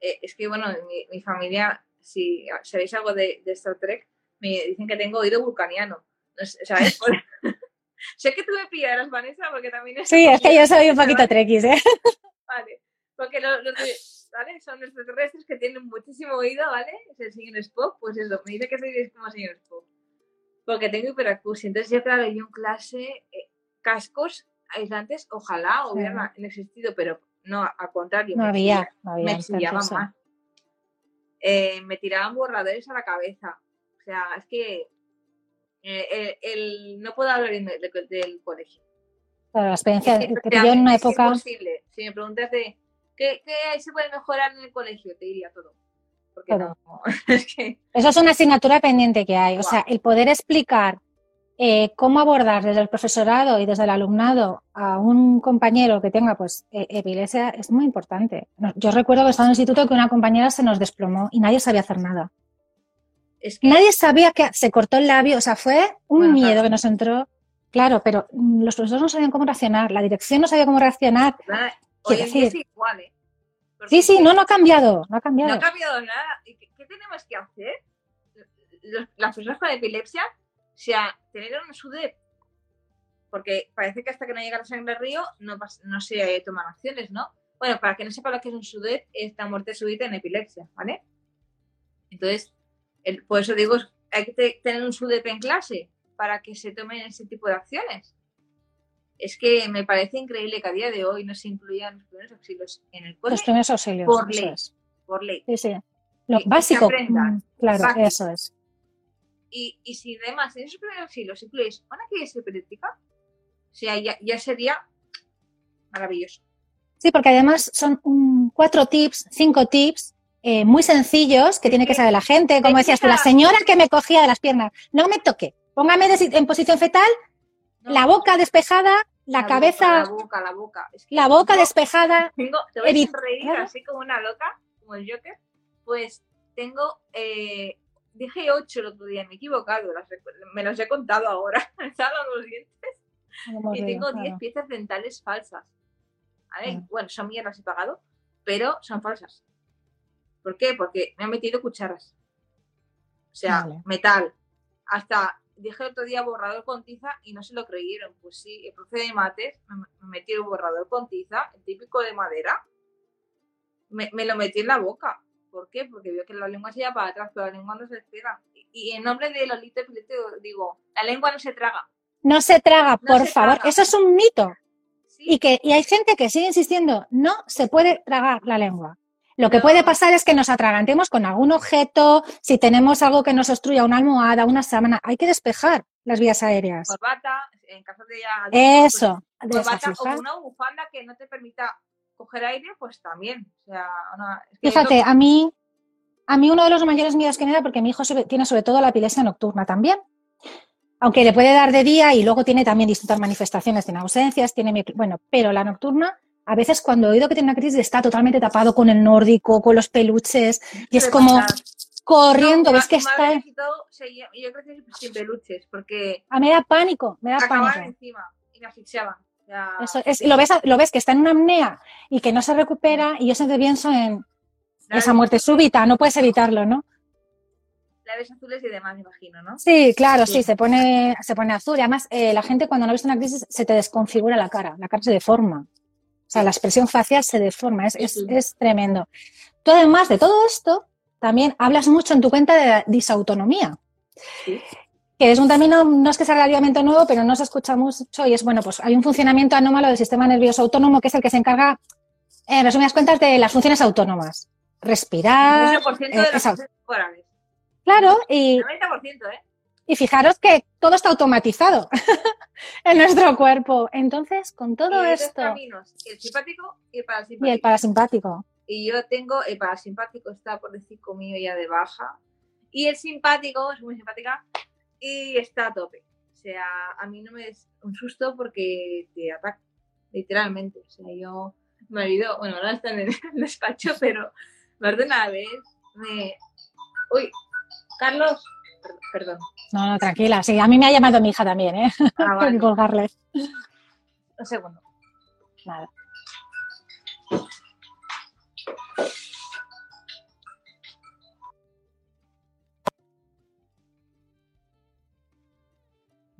eh, es que bueno, mi, mi familia, si sabéis algo de, de Star Trek, me dicen que tengo oído vulcaniano. No sé, ¿sabes? Sé que tú me pillarás, Vanessa, porque también es. Sí, es que yo soy un poquito trequis, ¿eh? Vale. Porque los, ¿vale? son extraterrestres que tienen muchísimo oído, ¿vale? Es el señor Spock, pues eso, me dice que soy como señor Spock. Porque tengo hiperacusia. Entonces, yo, claro, yo en clase, eh, cascos aislantes, ojalá Sí. hubieran existido, pero no, al contrario. No me había, chilla- no había. me más. Eh, me tiraban borradores a la cabeza. O sea, es que eh, el, el- no puedo hablar del colegio. Claro, la experiencia Es que en una es época. imposible. Si me preguntas de ¿qué, qué se puede mejorar en el colegio, te diría todo. Porque no, es que Eso es una asignatura pendiente que hay. O sea, el poder explicar eh, cómo abordar desde el profesorado y desde el alumnado a un compañero que tenga pues eh, epilepsia es muy importante. Yo recuerdo que estaba en el instituto que una compañera se nos desplomó y nadie sabía hacer nada. es que Nadie sabía que se cortó el labio, o sea, fue un Bueno, miedo claro. que nos entró. Claro, pero mm, los profesores no sabían cómo reaccionar, la dirección no sabía cómo reaccionar. hoy en es decir- igual, ¿eh? Sí, sí, no, no ha cambiado, no ha no cambiado. ha cambiado nada. ¿Y ¿Qué, qué tenemos que hacer? Los- las personas con epilepsia, o sea, tener un SUDEP. Porque parece que hasta que no llega la sangre al río no, no se toman acciones, ¿no? Bueno, para que no sepa lo que es un SUDEP, es la muerte súbita en epilepsia, ¿vale? Entonces, el- por eso digo, hay que te- tener un SUDEP en clase para que se tomen ese tipo de acciones. Es que me parece increíble que a día de hoy no se incluyan los primeros auxilios en el Los colegio primeros auxilios. por ley. es. por ley. Sí, sí. Lo que básico. aprendan. mm, Claro, Básico. eso es. Y, y si además en esos primeros auxilios incluyes una crisis epiléptica, o sea, ya, ya sería maravilloso. Sí, porque además son cuatro tips, cinco tips eh, muy sencillos que tiene que saber la gente. Como decías tú, la señora que me cogía de las piernas, no me toque. Póngame en posición fetal, No, la boca despejada, la, cabeza, la boca, la boca. Es que la boca despejada. Tengo, te voy a sonreír así como una loca, como el Joker. Pues tengo, eh, dije ocho el otro día, me he equivocado, las me los he contado ahora. Estaban los dientes. Como y digo, tengo 10 claro. piezas dentales falsas. ¿Vale? Claro. Bueno, son mías, las he pagado. pero son falsas. ¿Por qué? Porque me han metido cucharas. O sea, Vale. metal. Hasta dije el otro día borrador con tiza y no se lo creyeron. Pues sí, el profe de mates me, me metió el borrador con tiza, el típico de madera, me, me lo metí en la boca. ¿Por qué? Porque veo que la lengua se lleva para atrás, pero la lengua no se despega. Y, en nombre de Lolita Pilete digo, la lengua no se traga. No se traga, No por se favor. traga. Eso es un mito. Sí, Y, que, y hay gente que sigue insistiendo, no se puede tragar la lengua. Lo que puede pasar es que nos atragantemos con algún objeto, si tenemos algo que nos obstruya, una almohada, una sábana, hay que despejar las vías aéreas. corbata, en caso de ya Eso, pues, corbata o una bufanda que no te permita coger aire, pues también. O sea, una- es que Fíjate, a mí, a mí uno de los mayores miedos que me da, porque mi hijo sobre- tiene sobre todo la epilepsia nocturna también. Aunque le puede dar de día y luego tiene también distintas manifestaciones, tiene ausencias, tiene, mi- bueno, pero la nocturna, a veces cuando he oído que tiene una crisis está totalmente tapado con el nórdico, con los peluches, y es como corriendo, No, ves que está... yo crecí sin peluches porque A mí me da pánico, me da pánico. encima y me asfixiaban. Eso es, lo ves, lo ves que está en una apnea y que no se recupera y yo siempre pienso en esa muerte súbita, no puedes evitarlo, ¿no? La ves azules y demás, me imagino, ¿no? Sí, claro, sí, Sí. se pone, se pone azul. Y además, eh, la gente cuando no ha visto una crisis se te desconfigura la cara, la cara se deforma. O sea, la expresión facial se deforma, es, Sí, es, es tremendo. Tú, además de todo esto, también hablas mucho en tu cuenta de la disautonomía, Sí. Que es un término, no es que sea relativamente nuevo, pero no se escucha mucho y es, bueno, pues hay un funcionamiento anómalo del sistema nervioso autónomo que es el que se encarga, en resumidas cuentas, de las funciones autónomas. Respirar, El 90% eh, de las esa- cosas corporales. claro, y, El 90%, ¿eh? Y fijaros que todo está automatizado en nuestro cuerpo. Entonces, con todo y esto caminos, el simpático y el parasimpático. y el parasimpático, Y yo tengo, el parasimpático está por decir conmigo ya de baja. Y el simpático, es muy simpática, y está a tope. O sea, a mí no me es un susto porque te ataca, literalmente. O sea, yo, mi marido, bueno, ahora está en el despacho, pero más de una vez me... Uy, Carlos, per- perdón. no, no, tranquila. Sí, a mí me ha llamado mi hija también, ¿eh? Ah, vale, colgarle. un segundo. Nada.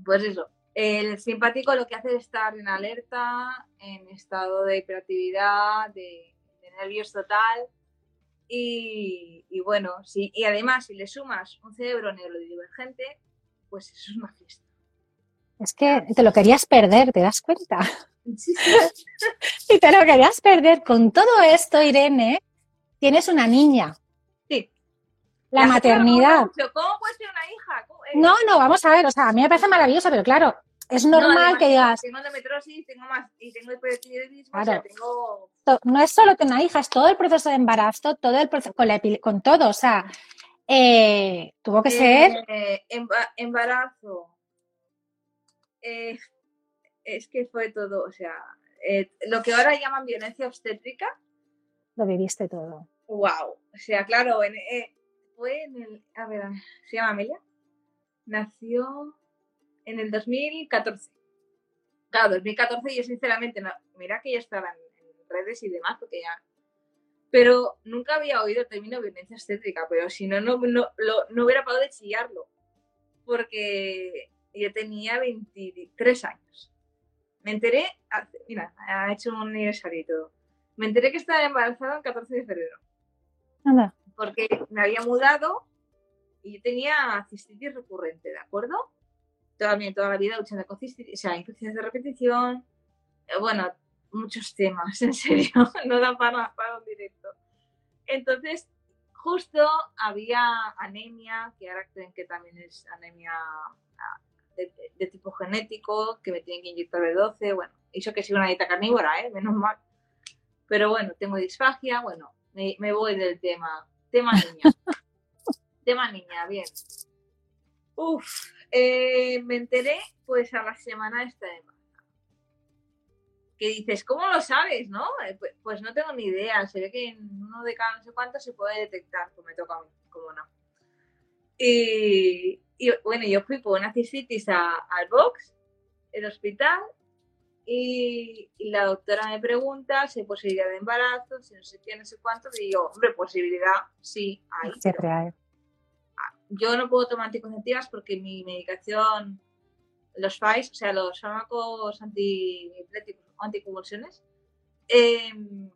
Pues eso, el simpático lo que hace es estar en alerta, en estado de hiperactividad, de, de nervios total. Y, y bueno, sí, y además si le sumas un cerebro neurodivergente, pues eso es una fiesta. Es que te lo querías perder, ¿te das cuenta? Sí, sí. Y te lo querías perder. Con todo esto, Irene, tienes una niña. Sí. La maternidad. ¿Cómo puede ser una hija? ¿Cómo- eh, No, no, vamos a ver. O sea, a mí me parece maravilloso, pero claro, es no, normal además que digas, Tengo endometriosis, tengo más, y tengo hipertiroidismo, o sea, Claro. tengo no es solo tener una hija, es todo el proceso de embarazo, todo el proceso, con, la con todo. O sea, eh, tuvo que ser. Eh, emba- embarazo. Eh, es que fue todo, o sea, lo que ahora llaman violencia obstétrica, Lo viviste todo. wow. O sea, claro, en- eh, fue en el, a ver, se llama Amelia, nació en el 2014. Claro, 2014 yo sinceramente, no, mira que ya estaba en, en redes y demás, porque ya... Pero nunca había oído el término violencia obstétrica, pero si no, no, no, lo- no hubiera parado de chillarlo, porque yo tenía 23 años. Me enteré, hace- mira, ha hecho un aniversario y todo. Me enteré que estaba embarazada el 14 de febrero Anda. porque me había mudado y yo tenía cistitis recurrente, ¿de acuerdo? También toda la vida luchando con cistitis, o sea, infecciones de repetición, eh, bueno, muchos temas, en serio, no da para, para un directo. Entonces, justo había anemia, que ahora creen que también es anemia ah, de, de- de tipo genético, que me tienen que inyectar B12, bueno, eso que soy una dieta carnívora, ¿eh? menos mal. Pero bueno, tengo disfagia, bueno, me, me voy del tema. Tema niña. tema niña, bien. Uf, eh, me enteré pues a la semana esta de. Que dices, ¿cómo lo sabes, no? Eh, Pues, pues no tengo ni idea. Se ve que en uno de cada no sé cuántos se puede detectar. Pues me toca a mí, como no. Y, y, bueno, yo fui por una cistitis a- al box, el hospital, y, la doctora me pregunta si hay posibilidad de embarazo, si no sé qué, no sé cuánto, y digo, hombre, posibilidad sí hay. Siempre hay. Yo no puedo tomar anticonceptivas porque mi medicación, los FAIS, o sea, los fármacos o anticonvulsiones, em,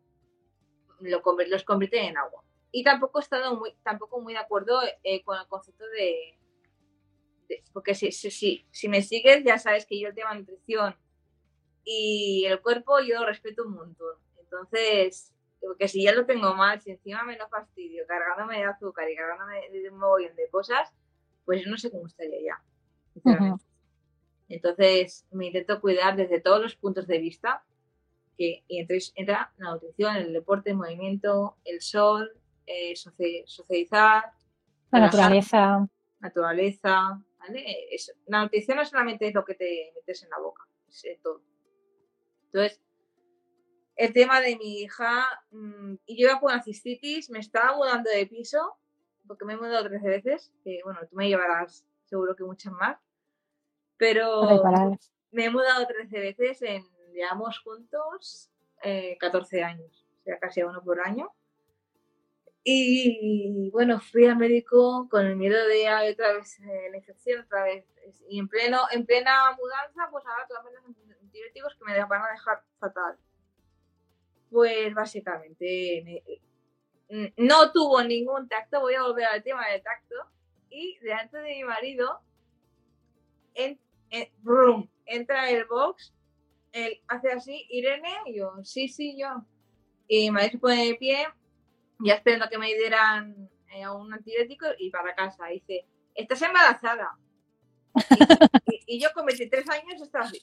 lo, los convierten en agua. Y tampoco he estado muy, tampoco muy de acuerdo eh, con el concepto de, porque si, si, si me sigues ya sabes que yo el tema de nutrición y el cuerpo yo lo respeto un montón. Entonces, porque si ya lo tengo mal, si encima me lo fastidio, cargándome de azúcar y cargándome de un mogollón de cosas, pues yo no sé cómo estaría ya, Entonces, me intento cuidar desde todos los puntos de vista, que, y entonces entra la nutrición, el deporte, el movimiento, el sol, eh, socializar. La naturaleza. Naturaleza, ¿vale? la nutrición no solamente es lo que te metes en la boca, es todo. Entonces, el tema de mi hija, mm, y yo iba con una cistitis, me estaba mudando de piso, porque me he mudado 13 veces, que bueno, tú me llevarás seguro que muchas más, pero me he mudado 13 veces en, llevamos juntos, 14 eh, años, o sea, casi uno por año. Y bueno, fui al médico con el miedo de otra vez eh, la infección, otra vez. Y en, pleno, en plena mudanza, pues ahora todas las antibióticos que me van a dejar fatal. Pues básicamente no tuvo ningún tacto, voy a volver al tema del tacto, y delante de mi marido en, entra el box, él hace así, Irene, y yo, sí, sí, yo. Y marido se pone de pie, ya esperando que me dieran eh, un antibiótico y para casa. dice, estás embarazada. Y, yo con 23 años estaba así.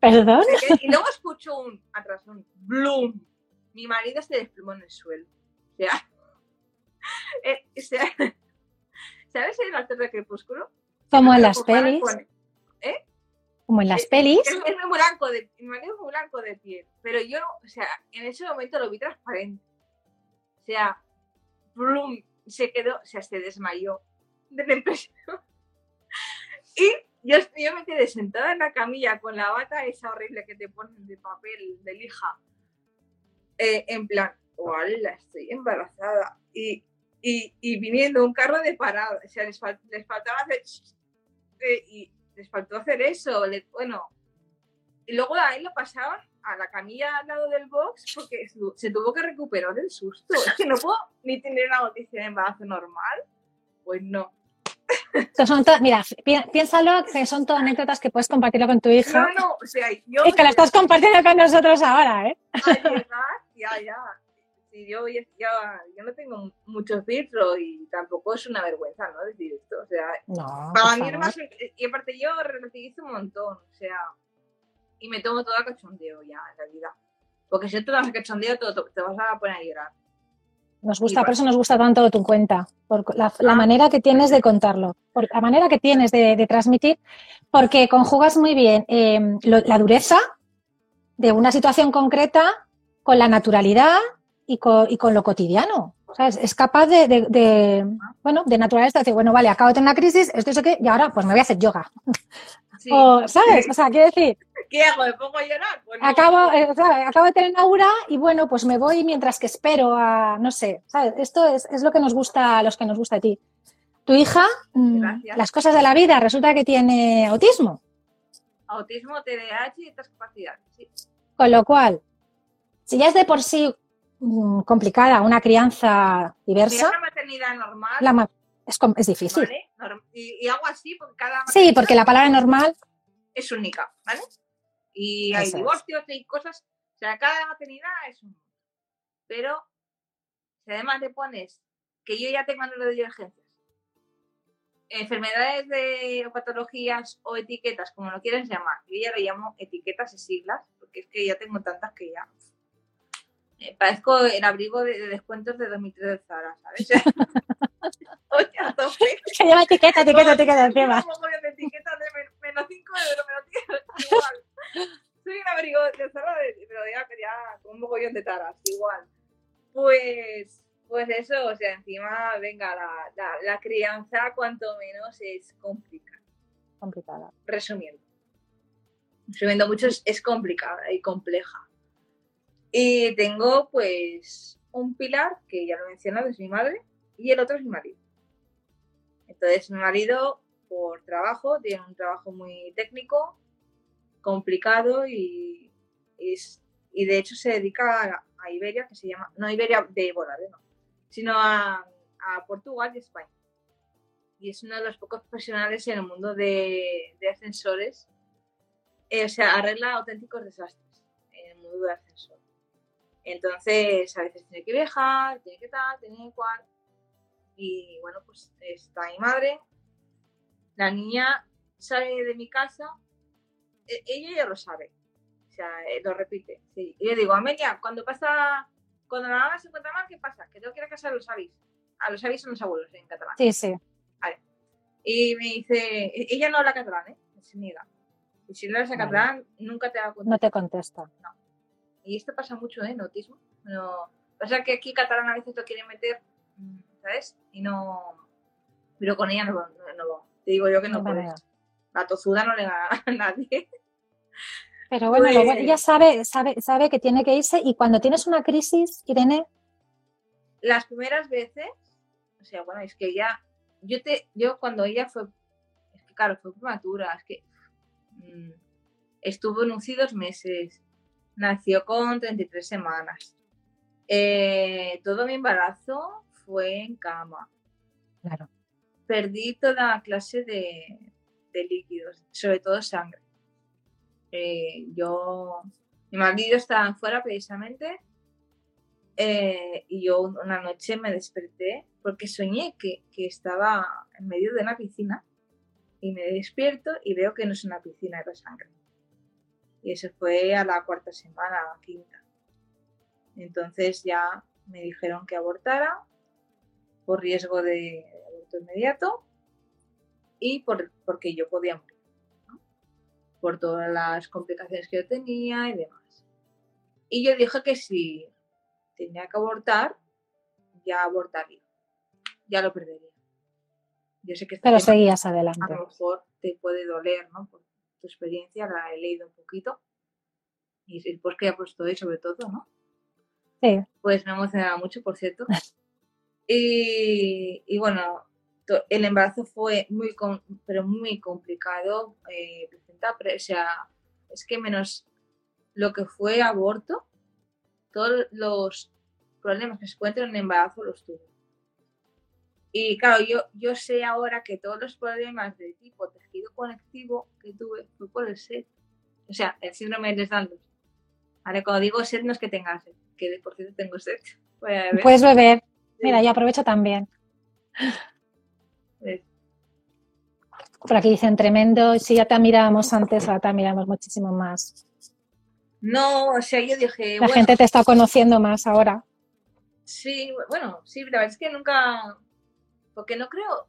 ¿Perdón? Y luego escucho un, atrás, un bloom. Mi marido se desplomó en el suelo. O sea, eh, ¿sabes el actor de Crepúsculo? Como en las pelis. ¿Eh? Como en las pelis. Es, muy blanco, de, mi marido es muy blanco de piel. Pero yo, o sea, en ese momento lo vi transparente. O sea, bloom, se quedó, o sea, se desmayó de la impresión. y yo, yo me quedé sentada en la camilla con la bata esa horrible que te ponen de papel de lija, eh, en plan, ¡hola! Estoy embarazada. Y, y, y, viniendo un carro de parada, o sea, les, faltaba hacer. Eh, y les faltó hacer eso. bueno, y luego ahí lo pasaban a la camilla al lado del box porque se tuvo que recuperar del susto. Es que no puedo ni tener una noticia de embarazo normal. Pues no son mira, piénsalo que son todas anécdotas que puedes compartirlo con tu hija. No, no, o sea, yo. Y que la estás compartiendo con nosotros ahora, ¿eh? ya, ya. Sí, yo, ya, yo no tengo mucho filtro y tampoco es una vergüenza, ¿no? Decir esto. O sea, para mí es más. Y aparte, yo relativizo un montón, o sea. Y me tomo todo a cachondeo ya, en realidad. Porque si tú te vas a cachondeo, te, te vas a poner a llorar. Nos gusta, por eso nos gusta tanto tu cuenta, por la, ah. manera que tienes de contarlo, por la manera que tienes de, transmitir, porque conjugas muy bien em, la dureza de una situación concreta con la naturalidad y con, lo cotidiano. Es capaz de, bueno, de naturaleza, decir, bueno, vale, acabo de tener una crisis, esto es que, y ahora pues me voy a hacer yoga. O, ¿Sabes? O sea, quiero decir. ¿Qué hago? ¿Me pongo a llorar? Pues acabo, eh, acabo de tener aura y bueno, pues me voy mientras que espero a. No sé, ¿sabes? Esto es, es lo que nos gusta, a los que nos gusta a ti. Tu hija, mm, las cosas de la vida, resulta que tiene autismo. Autismo, TDAH y otras capacidades, sí. Con lo cual, si ya es de por sí complicada una crianza diversa. una maternidad normal es, difícil. Y, hago así porque cada... Sí, porque la palabra normal... Es única, ¿vale? Y hay divorcios y cosas... O sea, cada maternidad es un... Pero si además te pones que yo ya tengo número de divergencias, enfermedades de o patologías o etiquetas, como lo quieras llamar, yo ya lo llamo etiquetas y siglas, porque es que ya tengo tantas que ya parezco el abrigo de, descuentos de 2003 de Zara, ¿sabes? Oye, a tope. Que lleva etiqueta, etiqueta, etiqueta encima. de etiqueta de menos 5 euros, menos 10, igual. Soy un abrigo de Zara, pero ya, ya con un mogollón de taras, igual. Pues, pues eso, o sea, encima, venga, la, la, la crianza cuanto menos es complicada. Complicada. Resumiendo. escribiendo mucho es, es complicada y compleja. Y tengo pues un pilar, que ya lo he mencionado, es mi madre, y el otro es mi marido. Entonces mi marido, por trabajo, tiene un trabajo muy técnico, complicado y, y, y de hecho se dedica a, a Iberia, que se llama, no Iberia de volar, ¿eh? no, sino a, a Portugal y España. Y es uno de los pocos profesionales en el mundo de, de ascensores. Eh, o sea, arregla auténticos desastres en el mundo de ascensor. Entonces, a veces tiene que viajar, tiene que tal, tiene que cual. Y bueno, pues está mi madre. La niña sale de mi casa. e- Ella ya lo sabe. O sea, eh, lo repite. Sí. Y yo digo, Amelia, cuando pasa, cuando la mamá se encuentra mal, ¿qué pasa? Que tengo que ir a casa de los avis. A los avis son los abuelos en catalán. Sí, sí. Y me dice, e- ella no habla catalán, ¿eh? Se niega. Y si no hablas Vale. catalán, nunca te da cuenta. No te contesta. Y esto pasa mucho, ¿eh? En autismo. No, pasa que aquí catalán a veces lo quiere meter, mm, ¿sabes? Y no. Pero con ella no, no. Te digo yo que no puedes. La tozuda no le gana a nadie. Pero bueno, bueno- Pues- ella sabe, sabe, sabe que tiene que irse y cuando tienes una crisis, Irene, Las primeras veces, o sea, bueno, es que ya. Yo te. Yo cuando ella fue. Es que claro, fue prematura. Es que. mm, estuvo en UCI dos meses. Nació con 33 semanas. Eh, todo mi embarazo fue en cama. claro, perdí toda clase de, de líquidos, sobre todo sangre. Eh, yo, mi marido estaba fuera precisamente eh, y yo una noche me desperté porque soñé que, que estaba en medio de una piscina y me despierto y veo que no es una piscina, era sangre. Y eso fue a la cuarta semana, a la quinta. Entonces ya me dijeron que abortara por riesgo de aborto inmediato y por, porque yo podía morir, ¿no? por todas las complicaciones que yo tenía y demás. Y yo dije que si tenía que abortar, ya abortaría, ya lo perdería. Yo sé que pero seguías a adelante. lo mejor te puede doler, ¿no? Tu experiencia, la he leído un poquito. Y el post que ha puesto hoy, sobre todo, ¿no? Sí, Pues me emocionaba mucho, por cierto. Y, y bueno, el embarazo fue muy, pero muy complicado. eh, o sea, es que menos lo que fue aborto, todos los problemas que se encuentran en embarazo los tuve. Y claro, yo, yo sé ahora que todos los problemas de tipo conectivo que tuve fue por el SED. O sea, el síndrome de Sanders. Ahora, cuando digo SED no es que tenga SED, que de por cierto tengo SED. Beber. puedes beber. Mira, yo aprovecho también. Por aquí dicen tremendo. Si ya te mirábamos antes, ahora te miramos muchísimo más. No, o sea, yo dije, La bueno, gente te está conociendo más ahora. sí, bueno, sí, la verdad es que nunca, porque no creo,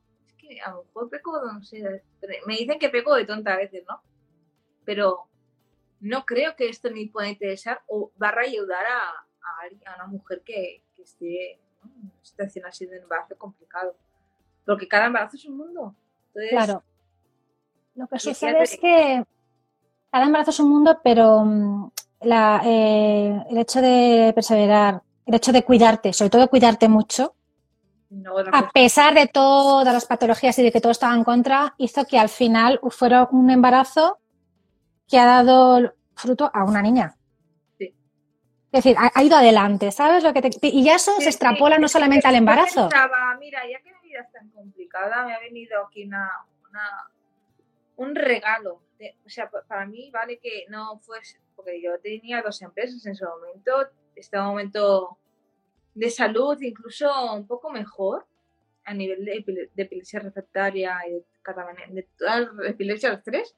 a lo mejor peco, no sé, me dicen que peco de tonta a veces, ¿no? Pero no creo que esto me pueda interesar o barra ayudar a, a, a una mujer que, que esté ¿no? en una situación así de embarazo complicado. Porque cada embarazo es un mundo. Entonces, Claro. Lo que sucede es que cada embarazo es un mundo, pero mm, la, eh, el hecho de perseverar, el hecho de cuidarte, sobre todo cuidarte mucho, no, a cosa. pesar de todas las patologías y de que todo estaba en contra, hizo que al final fuera un embarazo que ha dado fruto a una niña. Sí. Es decir, ha, ha ido adelante, ¿sabes? lo que te- Y ya eso Sí, se extrapola sí, no solamente al embarazo. pensaba, mira, ya que mi vida es tan complicada, me ha venido aquí una, una- un regalo. de- o sea, pa- para mí vale que no fuese, porque yo tenía dos empresas en su momento, un momento de salud incluso un poco mejor a nivel de, epile- de epilepsia refractaria y de, de toda la epilepsia los tres.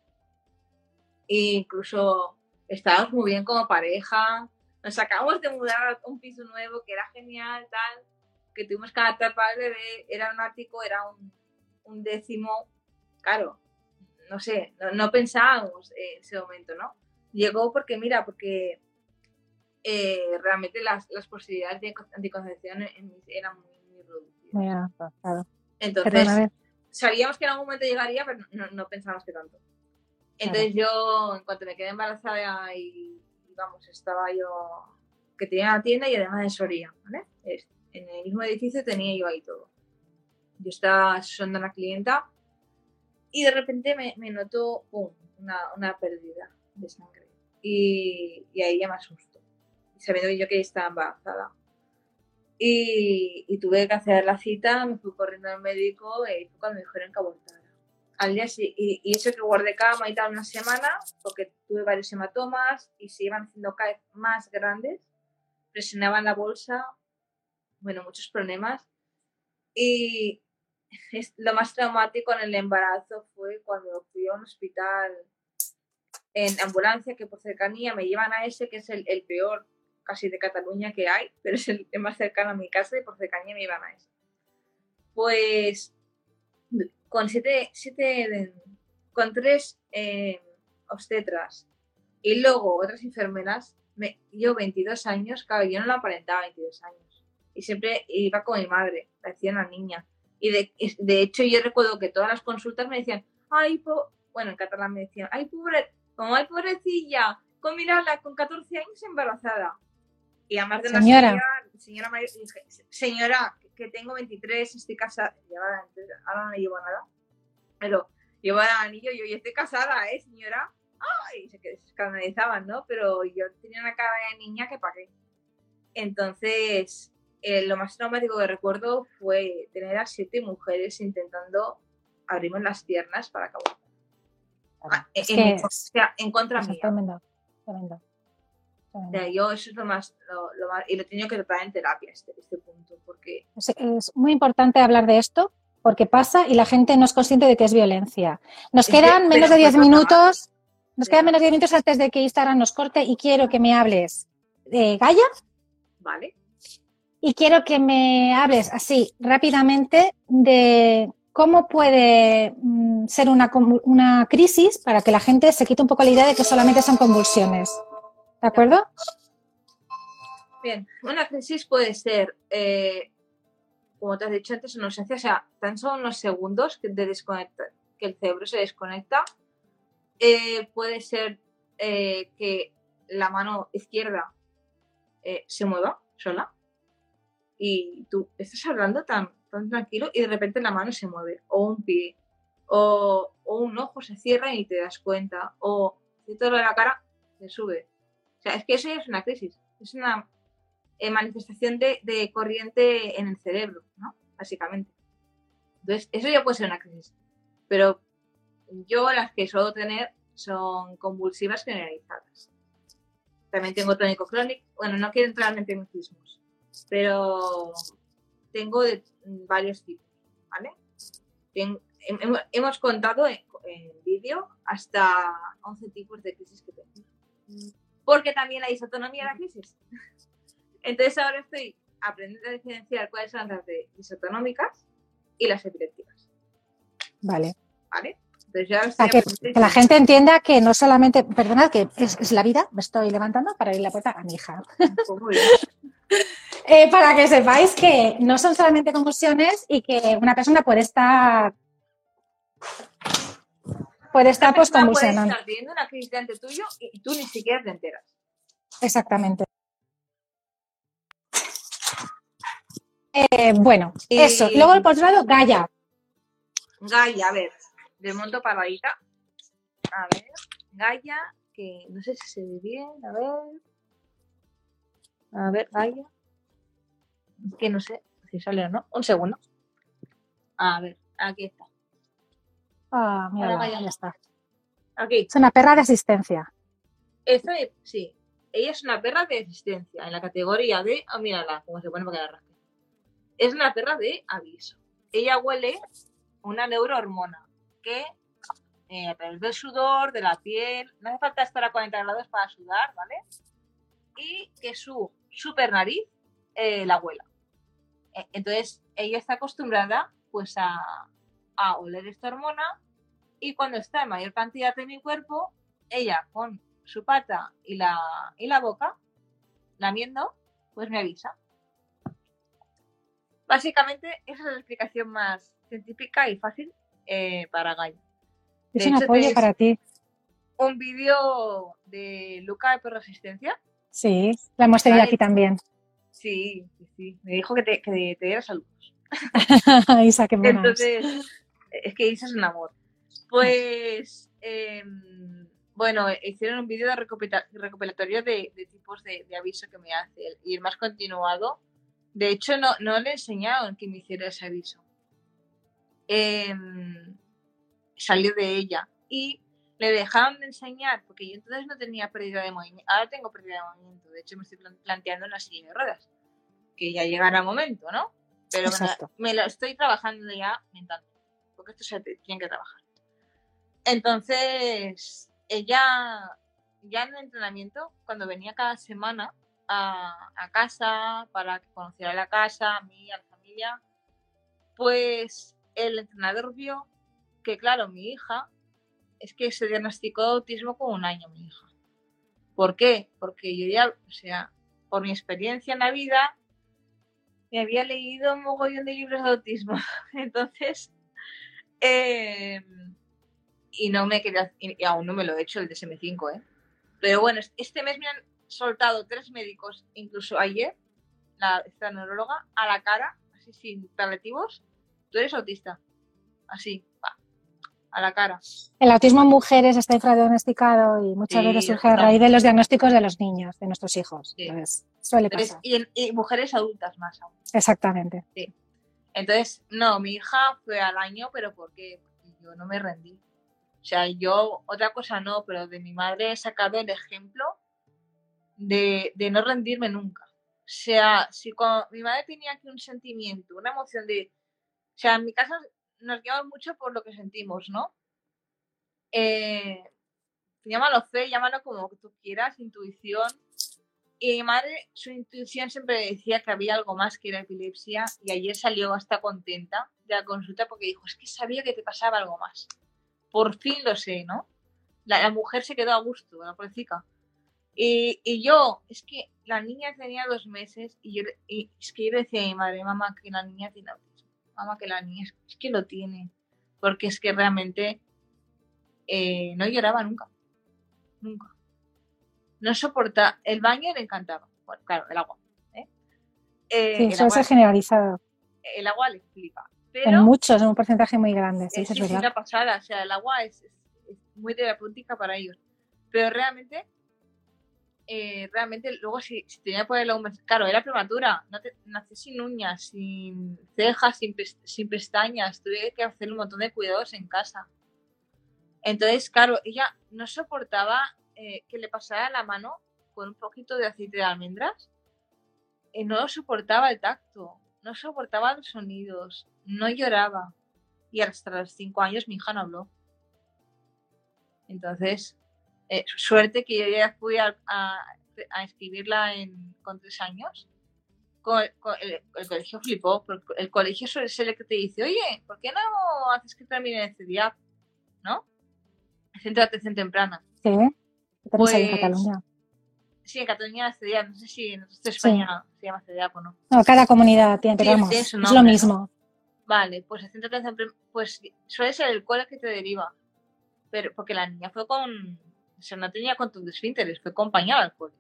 E incluso estábamos muy bien como pareja, nos acabamos de mudar a un piso nuevo que era genial, tal, que tuvimos que adaptar para el bebé, era un ático, era un, un décimo, claro, no sé, no, no pensábamos en ese momento, ¿no? Llegó porque, mira, porque eh, realmente las, las posibilidades de antico- anticoncepción en eran muy, reducidas. Claro. Entonces, sabíamos que en algún momento llegaría, pero no, no pensábamos que tanto. Entonces yo, en cuanto me quedé embarazada y, vamos, estaba yo, que tenía la tienda y además de Soria, ¿vale? En el mismo edificio tenía yo ahí todo. Yo estaba asesorando a una clienta y de repente me, me notó una, una pérdida de sangre. Y, y ahí ya me asustó. Sabiendo yo que estaba embarazada. Y, y tuve que hacer la cita, me fui corriendo al médico y fue cuando me dijeron que abortara. Al día si- y, y eso que guardé cama y tal una semana, porque tuve varios hematomas y se iban haciendo cada vez más grandes, presionaban la bolsa, bueno, muchos problemas. Y es- lo más traumático en el embarazo fue cuando fui a un hospital en ambulancia, que por cercanía me llevan a ese, que es el, el peor casi de Cataluña que hay, pero es el, más cercano a mi casa y por cercanía me llevan a ese. Pues con siete, siete con tres eh, obstetras y luego otras enfermeras, me, yo 22 años, claro, yo no lo aparentaba 22 años. Y siempre iba con mi madre, parecía una niña. Y de, de hecho yo recuerdo que todas las consultas me decían, ay, po bueno, en catalán me decían, ay, pobre, como ay, pobrecilla, con mirarla con 14 años embarazada. Y además de una Señora. señora, señora señora, que tengo 23, estoy casada, llevaba, ahora no le llevo nada, pero llevo el anillo, yo ya estoy casada, ¿eh, señora? Ay, se escandalizaban, ¿no? Pero yo tenía una cara de niña que pagué. Entonces, eh, lo más traumático que recuerdo fue tener a siete mujeres intentando abrirme las piernas para acabar. Ah, Es en, que en- es- o sea, en contra mía. tremendo, tremendo. O sea, yo eso es lo más, lo, lo más, y lo he tenido que tratar en terapia este, este punto, porque Es, muy importante hablar de esto porque pasa y la gente no es consciente de que es violencia. Nos quedan menos de pero 10 fue minutos. Nos quedan menos de 10 minutos antes de que Instagram nos corte y quiero que me hables de Gaia ¿vale? y quiero que me hables así rápidamente de cómo puede mm, ser una, una crisis para que la gente se quite un poco la idea de que solamente son convulsiones. ¿De acuerdo? Bien, una crisis puede ser, eh, como te has dicho antes, una ausencia, o sea, tan solo unos segundos que, de desconecta, que el cerebro se desconecta. Eh, puede ser eh, que la mano izquierda eh, se mueva sola y tú estás hablando tan, tan tranquilo y de repente la mano se mueve, o un pie, o, o un ojo se cierra y te das cuenta, o te duele la cara, te sube. Sea, es que eso ya es una crisis, es una eh, manifestación de, corriente en el cerebro, ¿no? Básicamente. Entonces, eso ya puede ser una crisis. Pero yo las que suelo tener son convulsivas generalizadas. También tengo tónico crónico. Bueno, no quiero entrar en tecnicismos, pero tengo de mm, varios tipos, ¿vale? Hemos contado en, en vídeo hasta 11 tipos de crisis que tengo. Porque también hay disautonomía en la crisis. Entonces ahora estoy aprendiendo a diferenciar cuáles son las de disautonómicas y las epilépticas, Vale. ¿vale? Entonces estoy que, la gente entienda que no solamente, perdonad, que es, es la vida, me estoy levantando para abrir la puerta a mi hija. Bien. Eh, para que sepáis que no son solamente convulsiones y que una persona puede estar puede estar pues persona puede convulsionando. estar teniendo una crisis delante tuyo y tú ni siquiera te enteras. Exactamente. Eh, bueno, Y- eso. Luego, por otro lado, Gaia. Gaia, a ver, de monto paradita. A ver, Gaia, que no sé si se ve bien, a ver. A ver, Gaia. Que no sé si sale o no. Un segundo. A ver, aquí está. Ah, mira, ya está. Aquí. Es una perra de asistencia. Esta, de- sí. Ella es una perra de existencia en la categoría de. Oh, mírala, cómo se pone para que la rasque. Es una perra de aviso. Ella huele una neurohormona que eh, a través del sudor, de la piel, no hace falta estar a 40 grados para sudar, ¿vale? Y que su super nariz eh, la huela. Eh, Entonces, ella está acostumbrada pues a, a oler esta hormona y cuando está en mayor cantidad de mi cuerpo, ella con su pata y la, y la boca, lamiendo, pues me avisa. Básicamente, esa es la explicación más científica y fácil eh, para Gaia. Es un apoyo para ti. un vídeo de Luca de Resistencia. Sí, la hemos tenido aquí también. Sí, sí, sí. Me dijo que te, que te diera saludos. Isa, qué. Entonces, es que Isa es un amor. Pues, em, bueno, hicieron un vídeo de recopila- recopilatorio de, de tipos de, de aviso que me hace. Y el más continuado, de hecho, no, no le enseñaron que me hiciera ese aviso. Em, salió de ella. Y le dejaron de enseñar, porque yo entonces no tenía pérdida de movimiento. Ahora tengo pérdida de movimiento. De hecho, me estoy plan- planteando una silla de ruedas. Que ya llegará el momento, ¿no? Pero me lo estoy trabajando ya mentalmente. Porque esto se tiene que trabajar. Entonces, ella, ya en el entrenamiento, cuando venía cada semana a, a casa para que conociera la casa, a mí, a la familia, pues el entrenador vio que, claro, mi hija es que se diagnosticó autismo con un año, mi hija. ¿Por qué? Porque yo ya, o sea, por mi experiencia en la vida, me había leído un mogollón de libros de autismo. Entonces, eh, y no me quería, y aún no me lo he hecho el DSM5, ¿eh? Pero bueno, es- este mes me han soltado tres médicos, incluso ayer, la, esta neuróloga, a la cara, así sin paliativos, tú eres autista. Así, a la cara. El autismo en mujeres está infradiagnosticado y muchas Sí, veces surge a raíz de los diagnósticos de los niños, de nuestros hijos. Sí. Entonces, suele pasar. y, en- y mujeres adultas más aún. Exactamente. Entonces, no, mi hija fue al año, pero ¿por qué? Porque yo no me rendí. O sea, yo, otra cosa no, pero de mi madre he sacado el ejemplo de, no rendirme nunca. O sea, si mi madre tenía aquí un sentimiento, una emoción de... O sea, en mi casa nos guiamos mucho por lo que sentimos, ¿no? Eh, llámalo fe, llámalo como tú quieras, intuición. Y mi madre, su intuición siempre decía que había algo más que era epilepsia y ayer salió hasta contenta de la consulta porque dijo, es que sabía que te pasaba algo más. Por fin lo sé, ¿no? La, mujer se quedó a gusto, la pobrecita. Y, y yo, es que la niña tenía dos meses y, yo, es que yo le decía mi madre, mamá, que la niña tiene autismo. Mamá, que la niña es que lo tiene. Porque es que realmente eh, no lloraba nunca. Nunca. No soporta. El baño le encantaba. Bueno, claro, el agua. ¿eh? Eh, Sí, el, suele agua ser generalizado. el agua le flipa. Pero En muchos, en un porcentaje muy grande, sí, es, eso es es verdad. una pasada. O sea, el agua es, es- es muy terapéutica para ellos. Pero realmente, eh, realmente, luego si, si tenía que ponerle un Claro, era prematura. No te- nací sin uñas, sin cejas, sin, sin pestañas. Tuve que hacer un montón de cuidados en casa. Entonces, claro, ella no soportaba eh, que le pasara la mano con un poquito de aceite de almendras. Eh, no soportaba el tacto, no soportaba los sonidos, no lloraba. Y hasta los cinco años mi hija no habló. Entonces, eh, suerte que yo ya fui a, a, a inscribirla en, con tres años. Con- con- el, el colegio flipó, porque el colegio ser el que te dice, oye, ¿por qué no haces que termine el CDIAP? ¿No? De Atención Temprana. Sí, ¿qué tenéis ahí en Pues, Cataluña? Sí, en Cataluña CDIAP, no sé si en de España se llama CDIAP o no. No, cada comunidad tiene, pero Sí, vamos, es lo ¿no? mismo. Vale, pues el centro de atención pues suele ser el cole que te deriva. Pero porque la niña fue con. O sea, no tenía con tus desfínteres, fue con pañal al cole.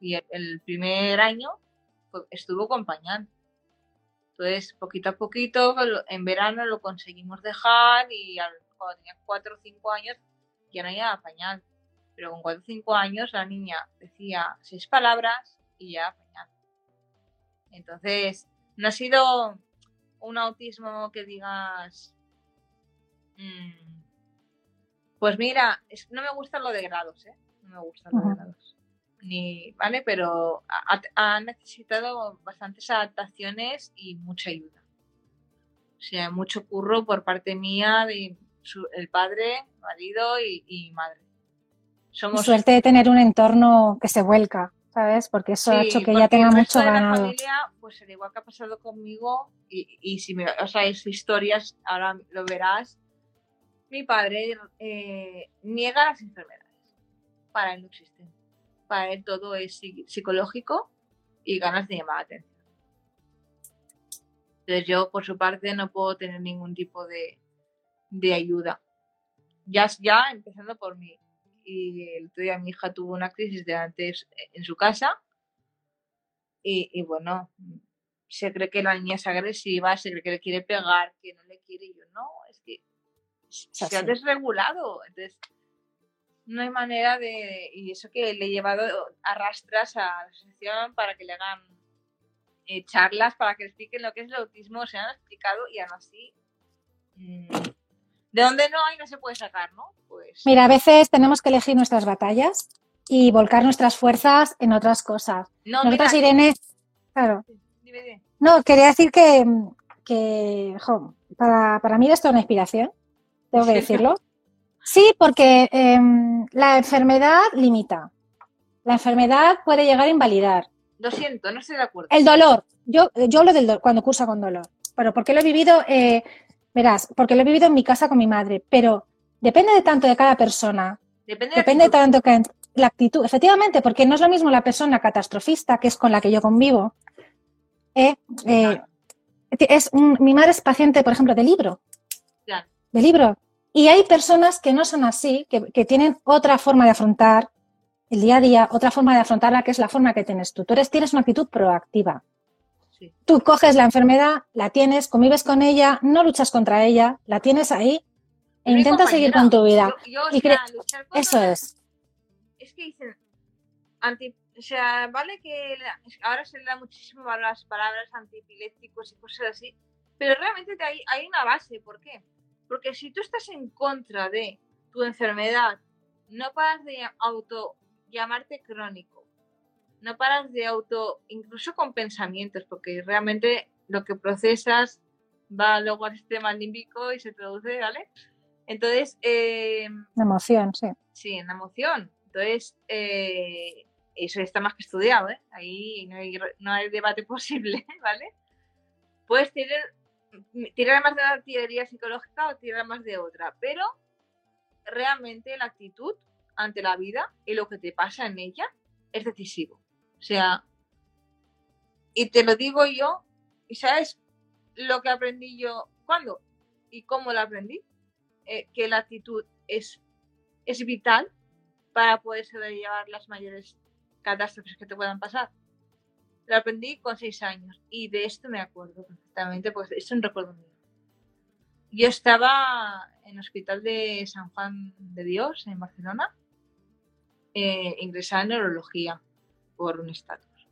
Y el, el primer año estuvo con pañal. Entonces, poquito a poquito, en verano lo conseguimos dejar y al- cuando tenía 4 o 5 años ya no llevaba pañal. Pero con 4 o 5 años la niña decía seis palabras y ya. Entonces, no ha sido un autismo que digas. mm, pues mira, es- no me gusta lo de grados, ¿eh? No me gusta lo de grados. Ni, ¿vale? Pero ha, ha necesitado bastantes adaptaciones y mucha ayuda. O sea, mucho curro por parte mía, de su- el padre, marido y, y madre. Somos suerte de tener un entorno que se vuelca, ¿sabes? Porque eso ha hecho que ella tenga el resto mucho de la ganado. familia, pues al igual que ha pasado conmigo, y, y si me o sea, es historias, ahora lo verás, mi padre eh, niega las enfermedades. Para él no existen. Para él todo es psi- psicológico y ganas de llamar la atención. Entonces yo, por su parte, no puedo tener ningún tipo de, de ayuda. Ya, ya empezando por mí. Y el otro día mi hija tuvo una crisis de antes en su casa y, y bueno, se cree que la niña es agresiva, se cree que le quiere pegar, que no le quiere y yo no, es que se ha desregulado, entonces no hay manera de, y eso que le he llevado arrastras a la asociación para que le hagan eh, charlas, para que expliquen lo que es el autismo, se han explicado y aún así... Mm, de dónde no hay no se puede sacar, ¿no? Pues... Mira, a veces tenemos que elegir nuestras batallas y volcar nuestras fuerzas en otras cosas. No, Nosotras, Irene, claro. No, quería decir que, que para, para, mí esto es una inspiración, tengo que decirlo. Sí, porque em, la enfermedad limita. La enfermedad puede llegar a invalidar. Lo siento, no estoy de acuerdo. El dolor. Yo, yo lo del dolor, cuando cursa con dolor. Pero porque lo he vivido, eh, verás, porque lo he vivido en mi casa con mi madre. Pero depende de tanto de cada persona. Depende, de, tanto que la actitud. Efectivamente, porque no es lo mismo la persona catastrofista, que es con la que yo convivo. Eh, eh, es mi madre es paciente, por ejemplo, de libro. De libro. Y hay personas que no son así, que, tienen otra forma de afrontar el día a día, otra forma de afrontarla, que es la forma que tienes tú. Tú eres, tienes una actitud proactiva. Tú coges la enfermedad, la tienes, convives con ella, no luchas contra ella, la tienes ahí intentas seguir con tu vida. eso es. Es que dicen, o sea, vale que ahora se le da muchísimo valor a las palabras antipilépticos y cosas así, pero realmente hay, hay una base. ¿Por qué? Porque si tú estás en contra de tu enfermedad, no paras de auto llamarte crónico, no paras de auto, incluso con pensamientos, porque realmente lo que procesas va luego al sistema límbico y se traduce, ¿vale? Entonces... Eh, la emoción, sí. Sí, en la emoción. Entonces, eh, eso está más que estudiado, ¿eh? Ahí no hay, no hay debate posible, ¿vale? Puedes tener tirar más de una teoría psicológica o tirar más de otra, pero realmente la actitud ante la vida y lo que te pasa en ella es decisivo. O sea, y te lo digo yo, y sabes lo que aprendí yo, ¿cuándo? ¿Y cómo lo aprendí? Eh, que la actitud es, es vital para poder sobrellevar las mayores catástrofes que te puedan pasar. Lo aprendí con seis años y de esto me acuerdo perfectamente, pues es un recuerdo mío. Yo estaba en el hospital de San Juan de Dios, en Barcelona, eh, ingresada en neurología por un estatus.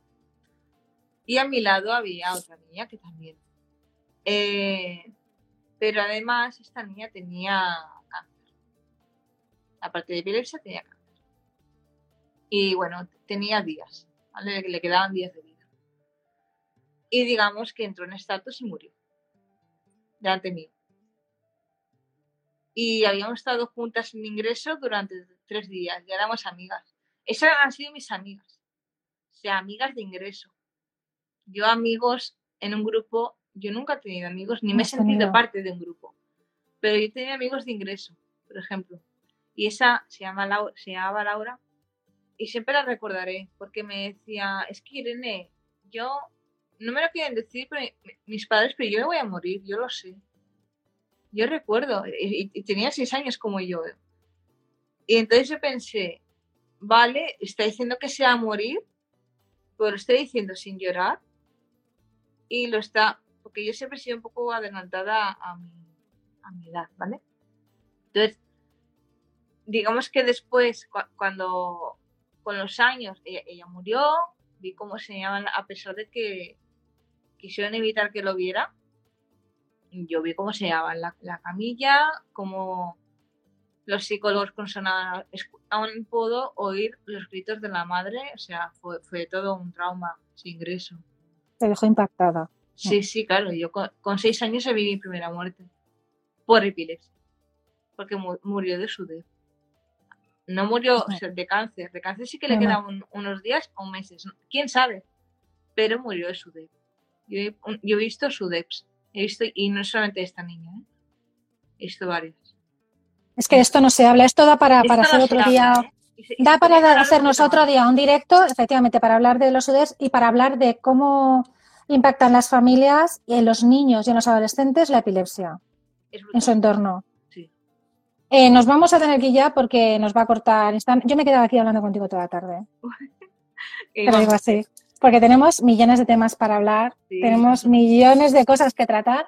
Y a mi lado había otra niña que también. Eh, pero además esta niña tenía cáncer. Aparte de epilepsia, tenía cáncer. Y bueno, tenía días, le quedaban días de vida y digamos que entró en estatus y murió. Delante mío. Y habíamos estado juntas en ingreso durante tres días, ya éramos amigas. Esas han sido mis amigas. O sea, amigas de ingreso. Yo amigos en un grupo, yo nunca he tenido amigos, ni me he sentido parte de un grupo. Pero yo tenía amigos de ingreso, por ejemplo. Y esa se, llama Laura, se llamaba Laura. Y siempre la recordaré, porque me decía, es que Irene, yo no me lo quieren decir mis padres, pero yo me voy a morir, yo lo sé. Yo recuerdo, y, tenía seis años como yo. Y entonces yo pensé, vale, está diciendo que se va a morir, pero lo está diciendo sin llorar. Y lo está, porque yo siempre he sido un poco adelantada a mi, edad, ¿vale? Entonces, digamos que después, cuando con los años ella, murió, vi cómo se llaman, a pesar de que quisieron evitar que lo viera. Yo vi cómo se llevaba la, la camilla, cómo los psicólogos consonaban. Aún puedo oír los gritos de la madre, o sea, fue, todo un trauma ese ingreso. Te dejó impactada. Sí, sí, claro. Yo con, seis años vi mi primera muerte por epilepsia, porque murió de sudez. No murió de cáncer. De cáncer sí que le quedaban unos días o meses. ¿Quién sabe? Pero murió de sudez. Yo he, visto su DEPS. He visto, y no solamente esta niña, ¿eh? he visto varias. Es que esto no se habla, esto da para, para hacer otro día. ¿eh? da para hacernos otro día un directo, efectivamente, para hablar de los UDEPS y para hablar de cómo impactan las familias y en los niños y en los adolescentes la epilepsia en su entorno. Sí. Eh, nos vamos a tener que ir ya porque nos va a cortar. Yo me he quedado aquí hablando contigo toda la tarde. Lo digo así. Porque tenemos millones de temas para hablar, Sí. tenemos millones de cosas que tratar.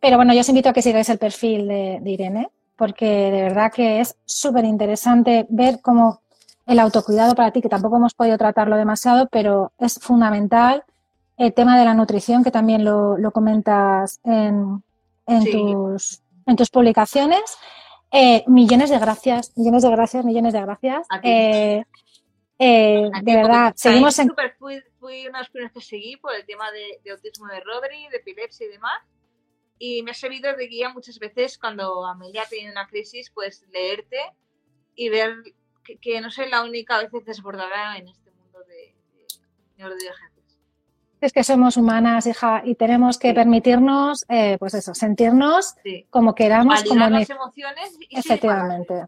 Pero bueno, yo os invito a que sigáis el perfil de, de Irene, porque de verdad que es súper interesante ver cómo el autocuidado para ti, que tampoco hemos podido tratarlo demasiado, pero es fundamental. El tema de la nutrición, que también lo, lo comentas en, en Sí. tus, en tus publicaciones. Eh, millones de gracias, millones de gracias, millones de gracias. Eh, eh, de verdad, seguimos en, súper fui, fui una de las primeras que seguí por el tema de, de autismo de Rodri, de epilepsia y demás. Y me ha servido de guía muchas veces cuando Amelia tenido una crisis, pues leerte y ver que, que no soy la única a veces desbordada en este mundo de, de neurodivergencias. Es que somos humanas, hija, y tenemos que Sí. permitirnos, eh, pues eso, sentirnos Sí. como queramos, como las emociones y efectivamente.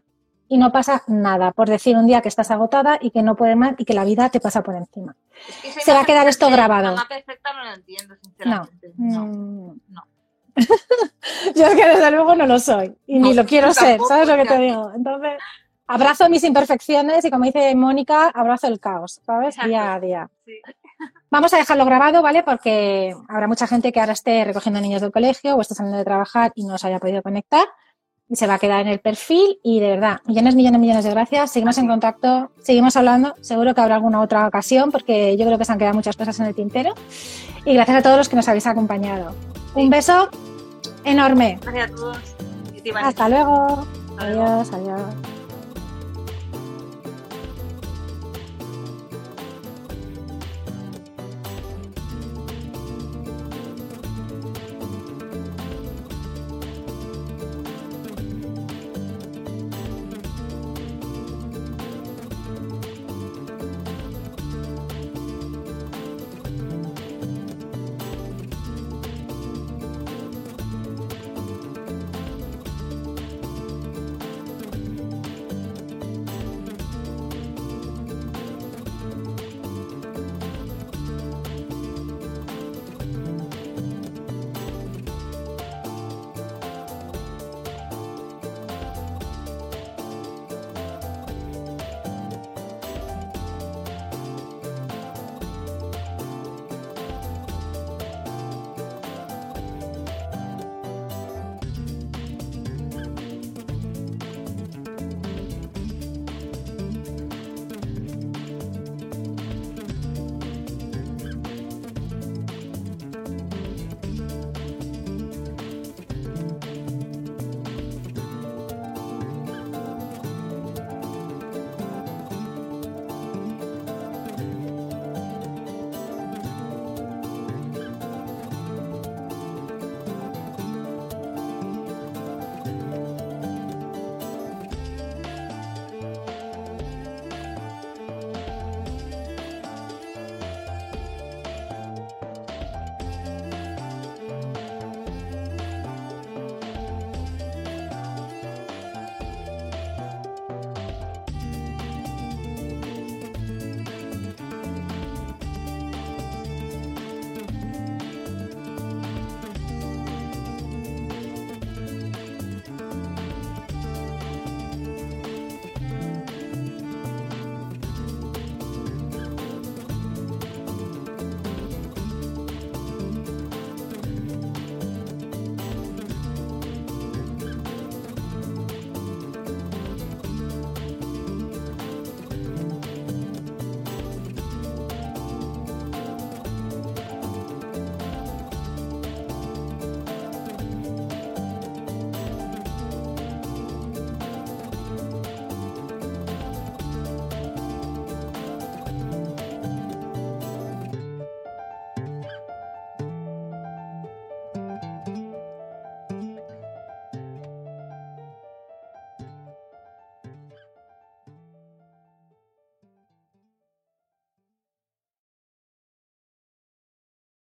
Y no pasa nada por decir un día que estás agotada y que no puedes más y que la vida te pasa por encima. Es que esa Se va a quedar esto grabado. Mamá perfecta no lo entiendo, sinceramente. No. No. Yo es que desde luego no lo soy y ni lo quiero ser, ¿sabes lo que te digo? Entonces, abrazo mis imperfecciones y como dice Mónica, abrazo el caos, ¿sabes? Exacto. Día a día. Sí. Vamos a dejarlo grabado, ¿vale? Porque habrá mucha gente que ahora esté recogiendo niños del colegio o esté saliendo de trabajar y no se haya podido conectar. Y se va a quedar en el perfil y de verdad, millones, millones, millones de gracias. Seguimos en contacto, seguimos hablando. Seguro que habrá alguna otra ocasión porque yo creo que se han quedado muchas cosas en el tintero. Y gracias a todos los que nos habéis acompañado. Un beso enorme. Gracias a todos. Hasta luego. Hasta luego. Adiós, adiós.